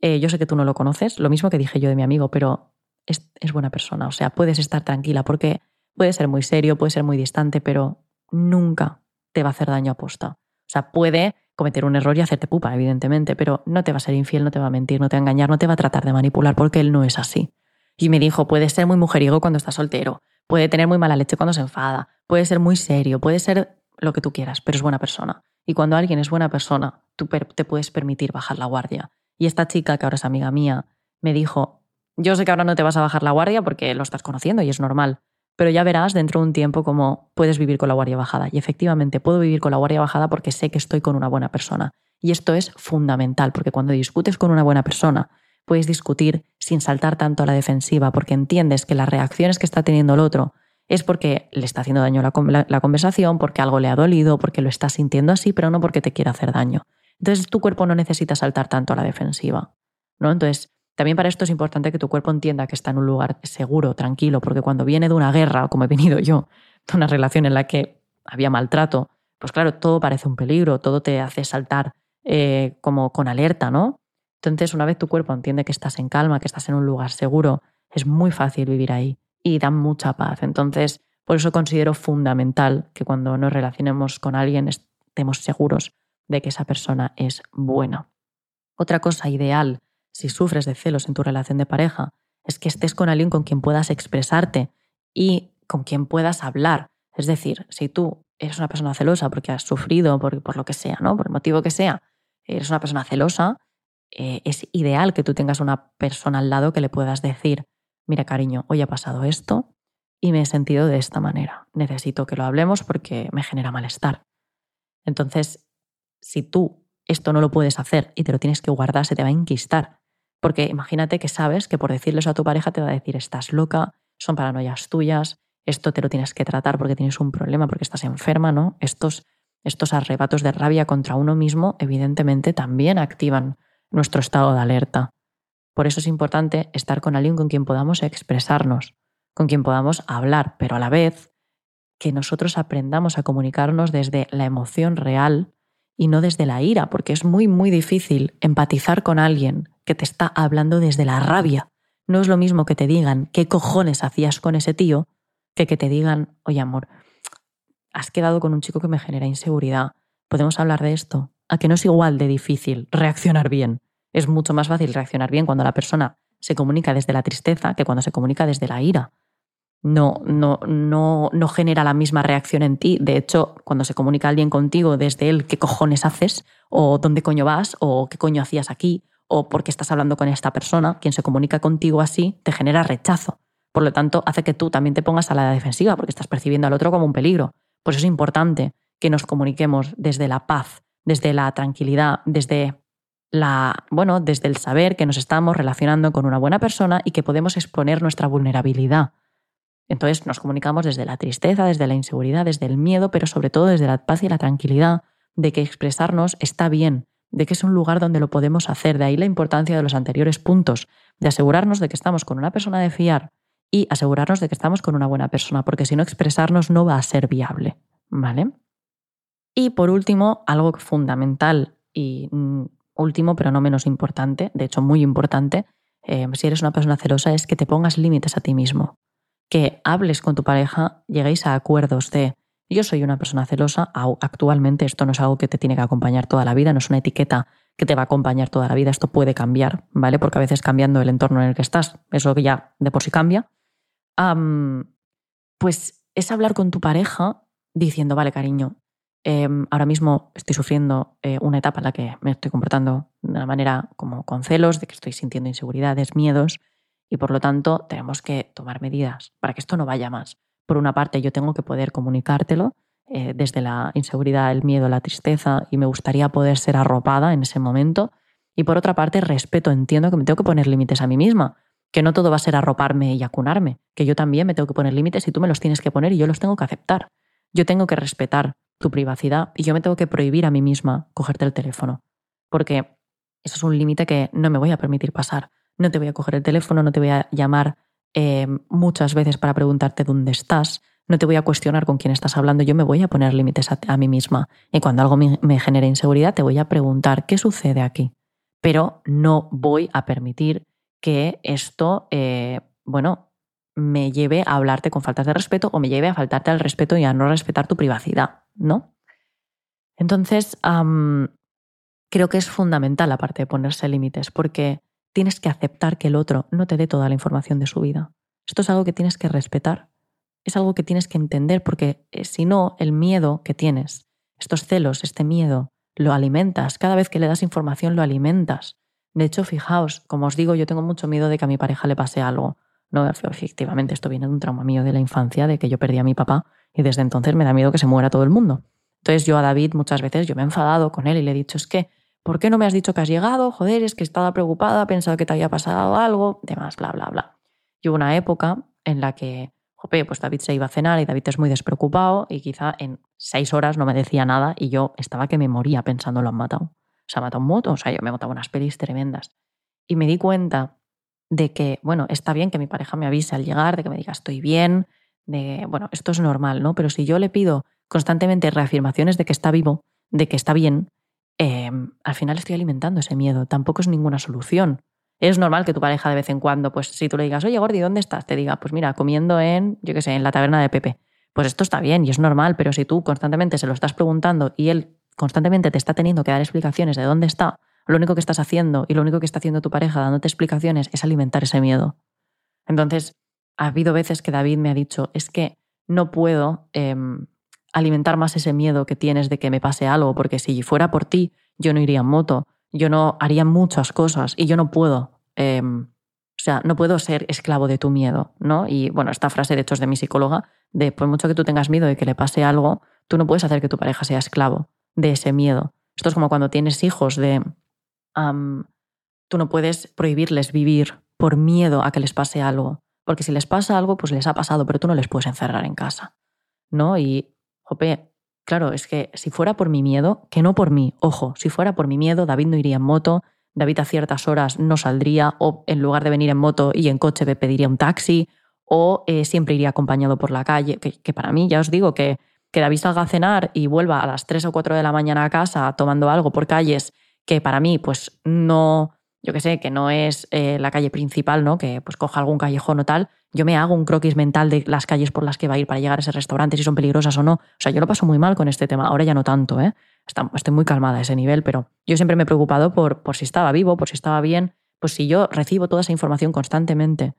eh, yo sé que tú no lo conoces, lo mismo que dije yo de mi amigo, pero es, buena persona. O sea, puedes estar tranquila porque puede ser muy serio, puede ser muy distante, pero nunca te va a hacer daño a posta. O sea, puede cometer un error y hacerte pupa, evidentemente, pero no te va a ser infiel, no te va a mentir, no te va a engañar, no te va a tratar de manipular porque él no es así. Y me dijo, puede ser muy mujeriego cuando está soltero, puede tener muy mala leche cuando se enfada, puede ser muy serio, puede ser lo que tú quieras, pero es buena persona. Y cuando alguien es buena persona, tú te puedes permitir bajar la guardia. Y esta chica, que ahora es amiga mía, me dijo, yo sé que ahora no te vas a bajar la guardia porque lo estás conociendo y es normal, pero ya verás dentro de un tiempo cómo puedes vivir con la guardia bajada. Y efectivamente puedo vivir con la guardia bajada porque sé que estoy con una buena persona. Y esto es fundamental, porque cuando discutes con una buena persona, puedes discutir sin saltar tanto a la defensiva, porque entiendes que las reacciones que está teniendo el otro es porque le está haciendo daño la, la conversación, porque algo le ha dolido, porque lo está sintiendo así, pero no porque te quiera hacer daño. Entonces tu cuerpo no necesita saltar tanto a la defensiva. ¿no? Entonces, también para esto es importante que tu cuerpo entienda que está en un lugar seguro, tranquilo, porque cuando viene de una guerra, como he venido yo, de una relación en la que había maltrato, pues claro, todo parece un peligro, todo te hace saltar eh, como con alerta, ¿no? Entonces, una vez tu cuerpo entiende que estás en calma, que estás en un lugar seguro, es muy fácil vivir ahí y da mucha paz. Entonces, por eso considero fundamental que cuando nos relacionemos con alguien estemos seguros de que esa persona es buena. Otra cosa ideal si sufres de celos en tu relación de pareja, es que estés con alguien con quien puedas expresarte y con quien puedas hablar. Es decir, si tú eres una persona celosa porque has sufrido, por, por lo que sea, ¿no? por el motivo que sea, eres una persona celosa, eh, es ideal que tú tengas una persona al lado que le puedas decir, mira cariño, hoy ha pasado esto y me he sentido de esta manera. Necesito que lo hablemos porque me genera malestar. Entonces, si tú esto no lo puedes hacer y te lo tienes que guardar, se te va a enquistar. Porque imagínate que sabes que por decirle eso a tu pareja te va a decir, estás loca, son paranoias tuyas, esto te lo tienes que tratar porque tienes un problema, porque estás enferma, ¿no? Estos, estos arrebatos de rabia contra uno mismo, evidentemente, también activan nuestro estado de alerta. Por eso es importante estar con alguien con quien podamos expresarnos, con quien podamos hablar, pero a la vez que nosotros aprendamos a comunicarnos desde la emoción real y no desde la ira, porque es muy, muy difícil empatizar con alguien que te está hablando desde la rabia. No es lo mismo que te digan qué cojones hacías con ese tío que que te digan, oye amor, has quedado con un chico que me genera inseguridad, podemos hablar de esto. A que no es igual de difícil reaccionar bien. Es mucho más fácil reaccionar bien cuando la persona se comunica desde la tristeza que cuando se comunica desde la ira. No, no, no, no genera la misma reacción en ti. De hecho, cuando se comunica alguien contigo desde él, ¿qué cojones haces? ¿O dónde coño vas? ¿O qué coño hacías aquí? ¿O por qué estás hablando con esta persona? Quien se comunica contigo así te genera rechazo. Por lo tanto, hace que tú también te pongas a la defensiva porque estás percibiendo al otro como un peligro. Por eso es importante que nos comuniquemos desde la paz, desde la tranquilidad, desde la, bueno, desde el saber que nos estamos relacionando con una buena persona y que podemos exponer nuestra vulnerabilidad. Entonces nos comunicamos desde la tristeza, desde la inseguridad, desde el miedo, pero sobre todo desde la paz y la tranquilidad de que expresarnos está bien, de que es un lugar donde lo podemos hacer. De ahí la importancia de los anteriores puntos, de asegurarnos de que estamos con una persona de fiar, y asegurarnos de que estamos con una buena persona, porque si no expresarnos no va a ser viable, ¿vale? Y por último, algo fundamental y mm, último, pero no menos importante, de hecho muy importante, eh, si eres una persona celosa, es que te pongas límites a ti mismo, que hables con tu pareja, lleguéis a acuerdos de yo soy una persona celosa, actualmente esto no es algo que te tiene que acompañar toda la vida, no es una etiqueta que te va a acompañar toda la vida, esto puede cambiar, ¿vale? Porque a veces cambiando el entorno en el que estás, eso ya de por sí cambia, pues es hablar con tu pareja diciendo, vale, cariño, em, ahora mismo estoy sufriendo eh, una etapa en la que me estoy comportando de una manera como con celos, de que estoy sintiendo inseguridades, miedos, y por lo tanto tenemos que tomar medidas para que esto no vaya más. Por una parte, yo tengo que poder comunicártelo eh, desde la inseguridad, el miedo, la tristeza, y me gustaría poder ser arropada en ese momento. Y por otra parte, respeto, entiendo que me tengo que poner límites a mí misma que no todo va a ser arroparme y acunarme, que yo también me tengo que poner límites y tú me los tienes que poner y yo los tengo que aceptar. Yo tengo que respetar tu privacidad y yo me tengo que prohibir a mí misma cogerte el teléfono, porque eso es un límite que no me voy a permitir pasar. No te voy a coger el teléfono, no te voy a llamar eh, muchas veces para preguntarte dónde estás, no te voy a cuestionar con quién estás hablando, yo me voy a poner límites a, mí misma. Y cuando algo me, genere inseguridad, te voy a preguntar qué sucede aquí. Pero no voy a permitir que esto, eh, bueno, me lleve a hablarte con faltas de respeto o me lleve a faltarte al respeto y a no respetar tu privacidad, ¿no? Entonces, creo que es fundamental la parte de ponerse límites, porque tienes que aceptar que el otro no te dé toda la información de su vida. Esto es algo que tienes que respetar, es algo que tienes que entender, porque eh, si no, el miedo que tienes, estos celos, este miedo, lo alimentas. Cada vez que le das información, lo alimentas. De hecho, fijaos, como os digo, yo tengo mucho miedo de que a mi pareja le pase algo. No, efectivamente, esto viene de un trauma mío de la infancia, de que yo perdí a mi papá y desde entonces me da miedo que se muera todo el mundo. Entonces yo a David muchas veces yo me he enfadado con él y le he dicho, es que, ¿por qué no me has dicho que has llegado? Joder, es que estaba preocupada, he pensado que te había pasado algo, demás, bla, bla, bla. Y hubo una época en la que, jope, pues David se iba a cenar y David es muy despreocupado y quizá en seis horas no me decía nada y yo estaba que me moría pensando lo han matado se ha matado un moto, o sea, yo me he matado unas pelis tremendas. Y me di cuenta de que, bueno, está bien que mi pareja me avise al llegar, de que me diga estoy bien, de, bueno, esto es normal, ¿no? Pero si yo le pido constantemente reafirmaciones de que está vivo, de que está bien, em, al final estoy alimentando ese miedo. Tampoco es ninguna solución. Es normal que tu pareja de vez en cuando, pues si tú le digas, oye Gordi, ¿dónde estás? Te diga, pues mira, comiendo en, yo qué sé, en la taberna de Pepe. Pues esto está bien y es normal, pero si tú constantemente se lo estás preguntando y él constantemente te está teniendo que dar explicaciones de dónde está, lo único que estás haciendo y lo único que está haciendo tu pareja dándote explicaciones es alimentar ese miedo. Entonces, ha habido veces que David me ha dicho, es que no puedo em, alimentar más ese miedo que tienes de que me pase algo, porque si fuera por ti, yo no iría en moto, yo no haría muchas cosas y yo no puedo. Em, o sea, no puedo ser esclavo de tu miedo, ¿no? Y bueno, esta frase de hecho es de mi psicóloga, de por mucho que tú tengas miedo de que le pase algo, tú no puedes hacer que tu pareja sea esclavo de ese miedo. Esto es como cuando tienes hijos de... tú no puedes prohibirles vivir por miedo a que les pase algo. Porque si les pasa algo, pues les ha pasado, pero tú no les puedes encerrar en casa. ¿No? Y, jope, claro, es que si fuera por mi miedo, que no por mí, ojo, si fuera por mi miedo, David no iría en moto, David a ciertas horas no saldría, o en lugar de venir en moto y en coche me pediría un taxi, o eh, siempre iría acompañado por la calle, que, para mí ya os digo que, que David salga a cenar y vuelva a las 3 o 4 de la mañana a casa tomando algo por calles, que para mí pues no, yo que sé, que no es eh, la calle principal, ¿no? Que pues coja algún callejón o tal, yo me hago un croquis mental de las calles por las que va a ir para llegar a ese restaurante, si son peligrosas o no. O sea, yo lo paso muy mal con este tema. Ahora ya no tanto, ¿eh? estoy muy calmada a ese nivel, pero yo siempre me he preocupado por, por si estaba vivo, por si estaba bien. Pues si yo recibo toda esa información constantemente,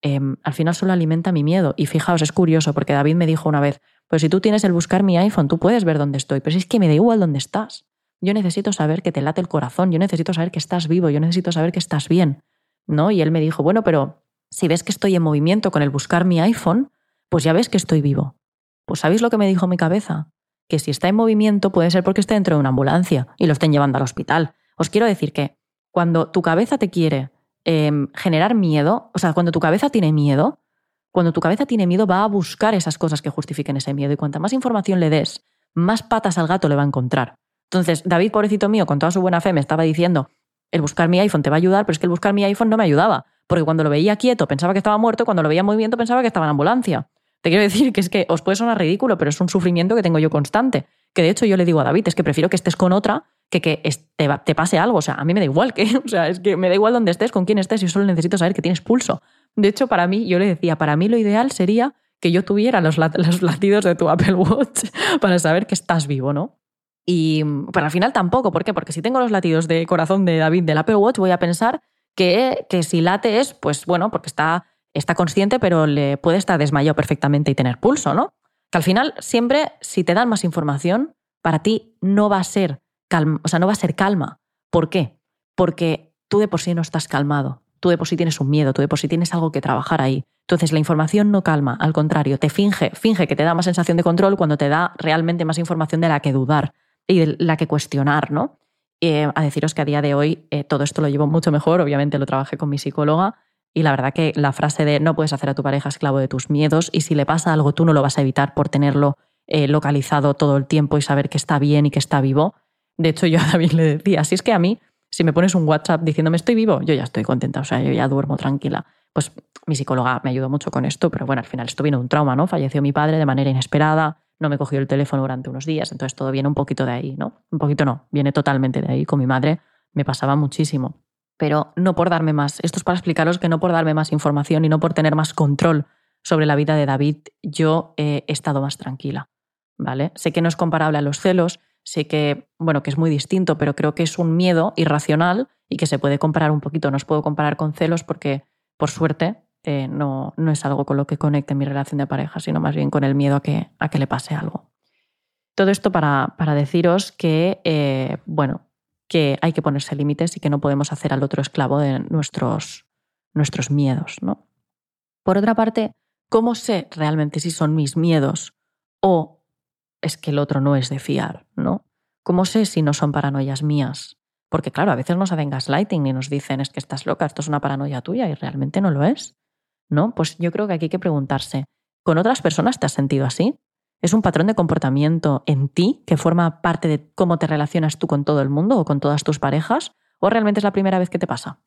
em, al final solo alimenta mi miedo. Y fijaos, es curioso, porque David me dijo una vez, pues si tú tienes el buscar mi iPhone, tú puedes ver dónde estoy, pero si es que me da igual dónde estás. Yo necesito saber que te late el corazón, yo necesito saber que estás vivo, yo necesito saber que estás bien. ¿No? Y él me dijo, bueno, pero si ves que estoy en movimiento con el buscar mi iPhone, pues ya ves que estoy vivo. Pues ¿sabéis lo que me dijo mi cabeza? Que si está en movimiento puede ser porque esté dentro de una ambulancia y lo estén llevando al hospital. Os quiero decir que cuando tu cabeza te quiere em, generar miedo, o sea, cuando tu cabeza tiene miedo, cuando tu cabeza tiene miedo va a buscar esas cosas que justifiquen ese miedo y cuanta más información le des, más patas al gato le va a encontrar. Entonces, David, pobrecito mío, con toda su buena fe, me estaba diciendo, el buscar mi iPhone te va a ayudar, pero es que el buscar mi iPhone no me ayudaba, porque cuando lo veía quieto pensaba que estaba muerto, cuando lo veía en movimiento pensaba que estaba en ambulancia. Te quiero decir que es que os puede sonar ridículo, pero es un sufrimiento que tengo yo constante. Que de hecho yo le digo a David, es que prefiero que estés con otra que que te, te pase algo. O sea, a mí me da igual que, o sea, es que me da igual dónde estés, con quién estés, yo solo necesito saber que tienes pulso. De hecho, para mí, yo le decía, para mí lo ideal sería que yo tuviera los, los latidos de tu Apple Watch para saber que estás vivo, ¿no? Y, pero al final tampoco. ¿Por qué? Porque si tengo los latidos de corazón de David del Apple Watch, voy a pensar que, que si late es, pues bueno, porque está, está consciente, pero le puede estar desmayado perfectamente y tener pulso, ¿no? Que al final, siempre, si te dan más información, para ti no va a ser calma, o sea, no va a ser calma. ¿Por qué? Porque tú de por sí no estás calmado. Tú de por sí tienes un miedo, tú de por sí tienes algo que trabajar ahí. Entonces la información no calma, al contrario, te finge, finge que te da más sensación de control cuando te da realmente más información de la que dudar y la que cuestionar, ¿no? Eh, a deciros que a día de hoy eh, todo esto lo llevo mucho mejor, obviamente lo trabajé con mi psicóloga y la verdad que la frase de no puedes hacer a tu pareja esclavo de tus miedos y si le pasa algo tú no lo vas a evitar por tenerlo eh, localizado todo el tiempo y saber que está bien y que está vivo. De hecho yo también le decía, si es que a mí, si me pones un WhatsApp diciéndome estoy vivo, yo ya estoy contenta, o sea, yo ya duermo tranquila. Pues mi psicóloga me ayudó mucho con esto, pero bueno, al final esto vino un trauma, ¿no? Falleció mi padre de manera inesperada, no me cogió el teléfono durante unos días, entonces todo viene un poquito de ahí, ¿no? Un poquito no, viene totalmente de ahí. Con mi madre me pasaba muchísimo, pero no por darme más, esto es para explicaros que no por darme más información y no por tener más control sobre la vida de David, yo he estado más tranquila, ¿vale? Sé que no es comparable a los celos, sé que, bueno, que es muy distinto, pero creo que es un miedo irracional y que se puede comparar un poquito, no os puedo comparar con celos porque, por suerte, eh, no, no, es algo con lo que conecte mi relación de pareja, sino más bien con el miedo a que, a que le pase algo. Todo esto para, para deciros que, eh, bueno, que hay que ponerse límites y que no podemos hacer al otro esclavo de nuestros, nuestros miedos. ¿no? Por otra parte, ¿cómo sé realmente si son mis miedos o es que el otro no es de fiar? ¿no? ¿Cómo sé si no son paranoias mías? Porque claro, a veces nos hacen gaslighting y nos dicen es que estás loca, esto es una paranoia tuya y realmente no lo es. ¿No? Pues yo creo que aquí hay que preguntarse, ¿con otras personas te has sentido así? ¿Es un patrón de comportamiento en ti que forma parte de cómo te relacionas tú con todo el mundo o con todas tus parejas? ¿O realmente es la primera vez que te pasa?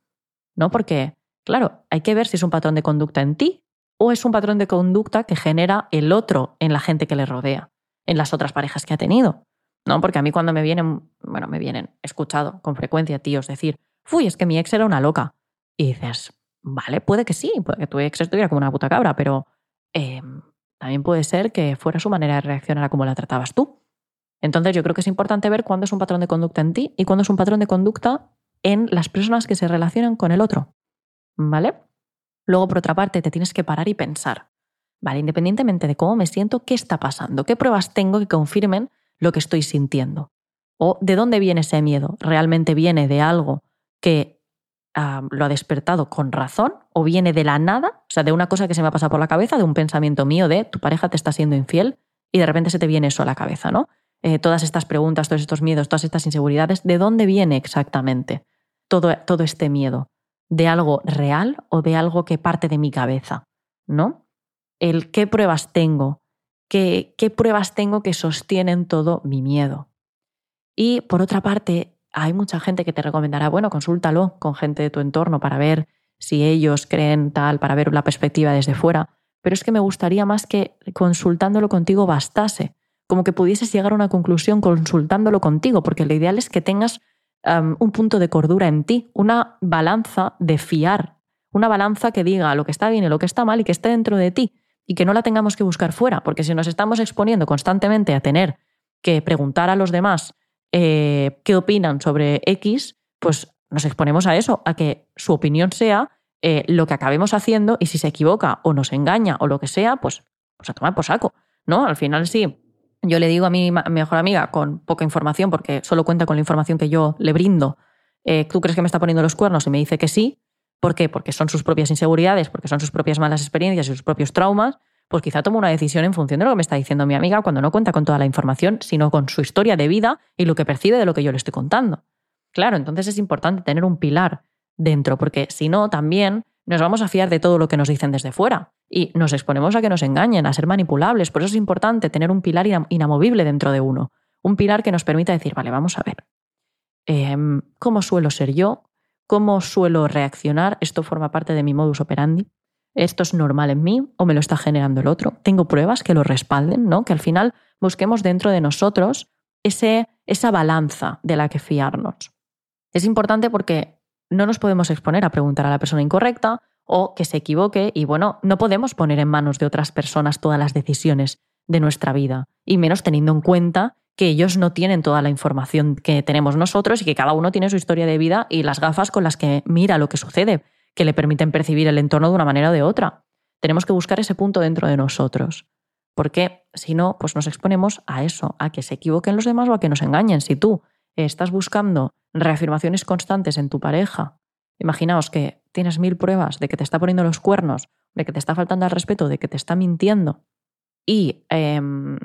¿No? Porque, claro, hay que ver si es un patrón de conducta en ti o es un patrón de conducta que genera el otro en la gente que le rodea, en las otras parejas que ha tenido. ¿No? Porque a mí cuando me vienen, bueno, me vienen, escuchado con frecuencia tíos decir, uy, es que mi ex era una loca. Y dices, Vale, puede que sí, puede que tu ex estuviera como una puta cabra, pero em, también puede ser que fuera su manera de reaccionar a cómo la tratabas tú. Entonces yo creo que es importante ver cuándo es un patrón de conducta en ti y cuándo es un patrón de conducta en las personas que se relacionan con el otro. ¿Vale? Luego, por otra parte, te tienes que parar y pensar. ¿Vale? Independientemente de cómo me siento, ¿qué está pasando? ¿Qué pruebas tengo que confirmen lo que estoy sintiendo? ¿O de dónde viene ese miedo? ¿Realmente viene de algo que lo ha despertado con razón o viene de la nada? O sea, de una cosa que se me ha pasado por la cabeza, de un pensamiento mío de tu pareja te está siendo infiel y de repente se te viene eso a la cabeza, ¿no? Eh, todas estas preguntas, todos estos miedos, todas estas inseguridades, ¿de dónde viene exactamente todo, todo este miedo? ¿De algo real o de algo que parte de mi cabeza? ¿No? El qué pruebas tengo, qué, qué pruebas tengo que sostienen todo mi miedo. Y por otra parte, hay mucha gente que te recomendará, bueno, consúltalo con gente de tu entorno para ver si ellos creen tal, para ver la perspectiva desde fuera. Pero es que me gustaría más que consultándolo contigo bastase, como que pudieses llegar a una conclusión consultándolo contigo, porque lo ideal es que tengas un punto de cordura en ti, una balanza de fiar, una balanza que diga lo que está bien y lo que está mal y que esté dentro de ti y que no la tengamos que buscar fuera, porque si nos estamos exponiendo constantemente a tener que preguntar a los demás eh, qué opinan sobre X, pues nos exponemos a eso, a que su opinión sea eh, lo que acabemos haciendo y si se equivoca o nos engaña o lo que sea, pues, pues a tomar por saco. ¿no? Al final sí. Yo le digo a mi mejor amiga con poca información, porque solo cuenta con la información que yo le brindo, eh, ¿tú crees que me está poniendo los cuernos? Y me dice que sí. ¿Por qué? Porque son sus propias inseguridades, porque son sus propias malas experiencias y sus propios traumas, pues quizá tomo una decisión en función de lo que me está diciendo mi amiga cuando no cuenta con toda la información, sino con su historia de vida y lo que percibe de lo que yo le estoy contando. Claro, entonces es importante tener un pilar dentro, porque si no, también nos vamos a fiar de todo lo que nos dicen desde fuera y nos exponemos a que nos engañen, a ser manipulables. Por eso es importante tener un pilar inamovible dentro de uno, un pilar que nos permita decir, vale, vamos a ver, em, ¿cómo suelo ser yo? ¿Cómo suelo reaccionar? Esto forma parte de mi modus operandi esto es normal en mí o me lo está generando el otro. Tengo pruebas que lo respalden, ¿no? Que al final busquemos dentro de nosotros ese, esa balanza de la que fiarnos. Es importante porque no nos podemos exponer a preguntar a la persona incorrecta o que se equivoque y bueno, no podemos poner en manos de otras personas todas las decisiones de nuestra vida y menos teniendo en cuenta que ellos no tienen toda la información que tenemos nosotros y que cada uno tiene su historia de vida y las gafas con las que mira lo que sucede que le permiten percibir el entorno de una manera o de otra. Tenemos que buscar ese punto dentro de nosotros. Porque si no, pues nos exponemos a eso, a que se equivoquen los demás o a que nos engañen. Si tú estás buscando reafirmaciones constantes en tu pareja, imaginaos que tienes mil pruebas de que te está poniendo los cuernos, de que te está faltando al respeto, de que te está mintiendo, y em,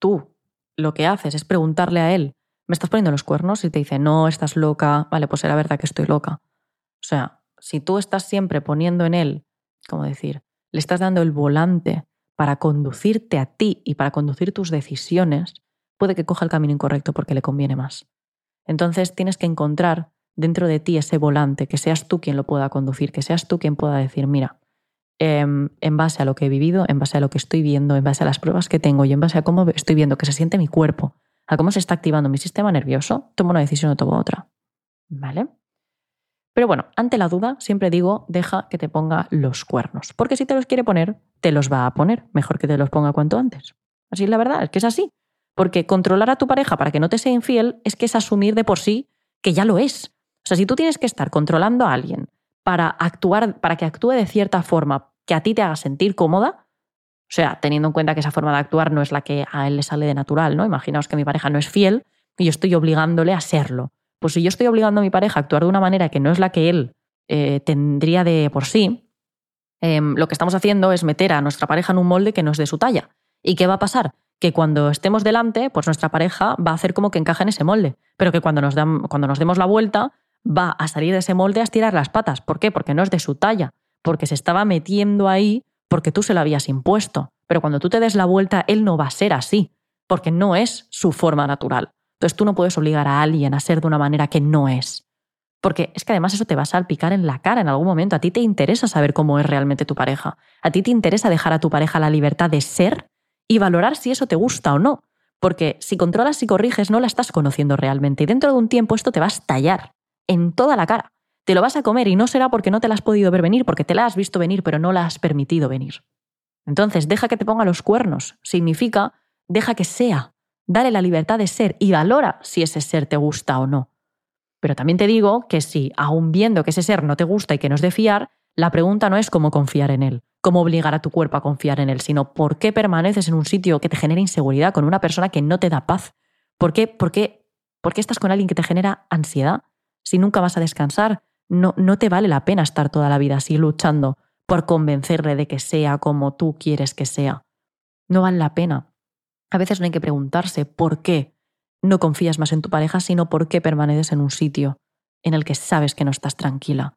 tú lo que haces es preguntarle a él, ¿me estás poniendo los cuernos? Y te dice, no, estás loca, vale, pues era verdad que estoy loca. O sea, si tú estás siempre poniendo en él, como decir, le estás dando el volante para conducirte a ti y para conducir tus decisiones, puede que coja el camino incorrecto porque le conviene más. Entonces tienes que encontrar dentro de ti ese volante, que seas tú quien lo pueda conducir, que seas tú quien pueda decir, mira, em, en base a lo que he vivido, en base a lo que estoy viendo, en base a las pruebas que tengo y en base a cómo estoy viendo que se siente mi cuerpo, a cómo se está activando mi sistema nervioso, tomo una decisión o tomo otra. ¿Vale? Pero bueno, ante la duda, siempre digo, deja que te ponga los cuernos. Porque si te los quiere poner, te los va a poner. Mejor que te los ponga cuanto antes. Así es la verdad, es que es así. Porque controlar a tu pareja para que no te sea infiel es que es asumir de por sí que ya lo es. O sea, si tú tienes que estar controlando a alguien para actuar, para que actúe de cierta forma que a ti te haga sentir cómoda, o sea, teniendo en cuenta que esa forma de actuar no es la que a él le sale de natural, ¿no? Imaginaos que mi pareja no es fiel y yo estoy obligándole a serlo. Pues si yo estoy obligando a mi pareja a actuar de una manera que no es la que él eh, tendría de por sí, em, lo que estamos haciendo es meter a nuestra pareja en un molde que no es de su talla. ¿Y qué va a pasar? Que cuando estemos delante, pues nuestra pareja va a hacer como que encaja en ese molde, pero que cuando nos, cuando nos demos la vuelta va a salir de ese molde a estirar las patas. ¿Por qué? Porque no es de su talla, porque se estaba metiendo ahí porque tú se lo habías impuesto. Pero cuando tú te des la vuelta, él no va a ser así, porque no es su forma natural. Entonces tú no puedes obligar a alguien a ser de una manera que no es. Porque es que además eso te va a salpicar en la cara en algún momento. A ti te interesa saber cómo es realmente tu pareja. A ti te interesa dejar a tu pareja la libertad de ser y valorar si eso te gusta o no. Porque si controlas y corriges no la estás conociendo realmente. Y dentro de un tiempo esto te va a estallar en toda la cara. Te lo vas a comer y no será porque no te la has podido ver venir, porque te la has visto venir, pero no la has permitido venir. Entonces, deja que te ponga los cuernos. Significa, deja que sea dale la libertad de ser y valora si ese ser te gusta o no. Pero también te digo que si, aun viendo que ese ser no te gusta y que no es de fiar, la pregunta no es cómo confiar en él, cómo obligar a tu cuerpo a confiar en él, sino por qué permaneces en un sitio que te genera inseguridad con una persona que no te da paz. ¿Por qué, por qué ¿Por qué estás con alguien que te genera ansiedad? Si nunca vas a descansar, no, no te vale la pena estar toda la vida así luchando por convencerle de que sea como tú quieres que sea. No vale la pena. A veces no hay que preguntarse por qué no confías más en tu pareja, sino por qué permaneces en un sitio en el que sabes que no estás tranquila.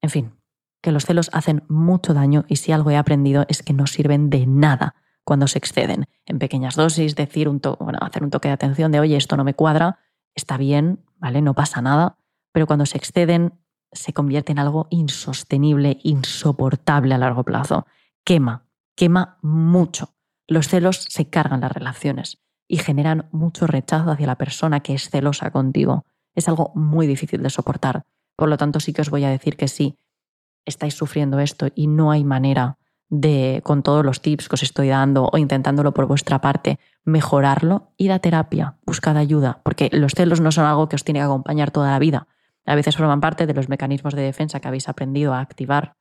En fin, que los celos hacen mucho daño y si algo he aprendido es que no sirven de nada cuando se exceden. En pequeñas dosis, decir un bueno, hacer un toque de atención de, oye, esto no me cuadra, está bien, ¿vale? No pasa nada, pero cuando se exceden se convierte en algo insostenible, insoportable a largo plazo. Quema, quema mucho. Los celos se cargan las relaciones y generan mucho rechazo hacia la persona que es celosa contigo. Es algo muy difícil de soportar. Por lo tanto, sí que os voy a decir que sí, estáis sufriendo esto y no hay manera de, con todos los tips que os estoy dando o intentándolo por vuestra parte, mejorarlo, id a terapia, buscad ayuda, porque los celos no son algo que os tiene que acompañar toda la vida. A veces forman parte de los mecanismos de defensa que habéis aprendido a activar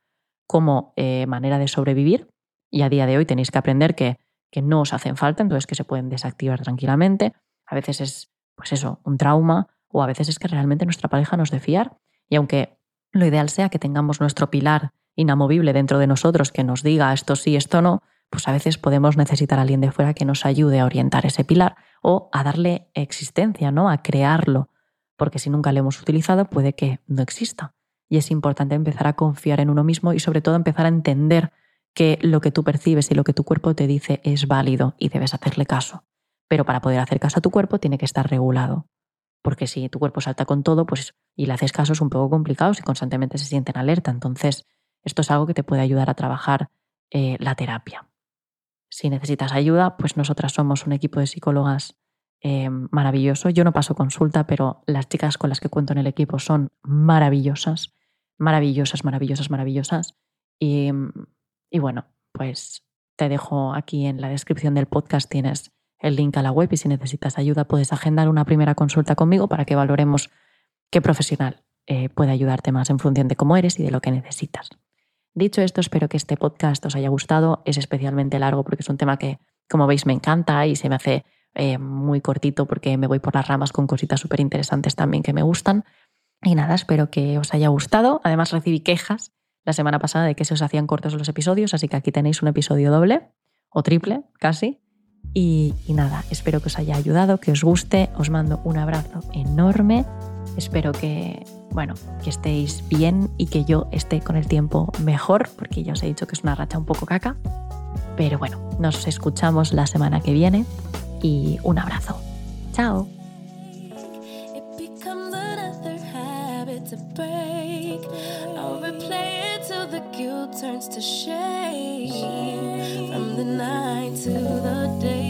como eh, manera de sobrevivir y a día de hoy tenéis que aprender que, que no os hacen falta, entonces que se pueden desactivar tranquilamente. A veces es, pues eso, un trauma o a veces es que realmente nuestra pareja nos de fiar y aunque lo ideal sea que tengamos nuestro pilar inamovible dentro de nosotros que nos diga esto sí, esto no, pues a veces podemos necesitar a alguien de fuera que nos ayude a orientar ese pilar o a darle existencia, ¿no? A crearlo, porque si nunca lo hemos utilizado puede que no exista. Y es importante empezar a confiar en uno mismo y sobre todo empezar a entender que lo que tú percibes y lo que tu cuerpo te dice es válido y debes hacerle caso. Pero para poder hacer caso a tu cuerpo tiene que estar regulado. Porque si tu cuerpo salta con todo, pues y le haces caso es un poco complicado si constantemente se siente en alerta. Entonces, esto es algo que te puede ayudar a trabajar eh, la terapia. Si necesitas ayuda, pues nosotras somos un equipo de psicólogas eh, maravilloso. Yo no paso consulta, pero las chicas con las que cuento en el equipo son maravillosas, maravillosas, maravillosas, maravillosas. Y, y bueno, pues te dejo aquí en la descripción del podcast, tienes el link a la web y si necesitas ayuda puedes agendar una primera consulta conmigo para que valoremos qué profesional eh, puede ayudarte más en función de cómo eres y de lo que necesitas. Dicho esto, espero que este podcast os haya gustado. Es especialmente largo porque es un tema que, como veis, me encanta y se me hace eh, muy cortito porque me voy por las ramas con cositas súper interesantes también que me gustan. Y nada, espero que os haya gustado. Además, recibí quejas la semana pasada de que se os hacían cortos los episodios, así que aquí tenéis un episodio doble o triple, casi. Y, y nada, espero que os haya ayudado, que os guste. Os mando un abrazo enorme. Espero que bueno, que estéis bien y que yo esté con el tiempo mejor, porque ya os he dicho que es una racha un poco caca. Pero bueno, nos escuchamos la semana que viene y un abrazo. Chao. Turns to shame from the night to the day.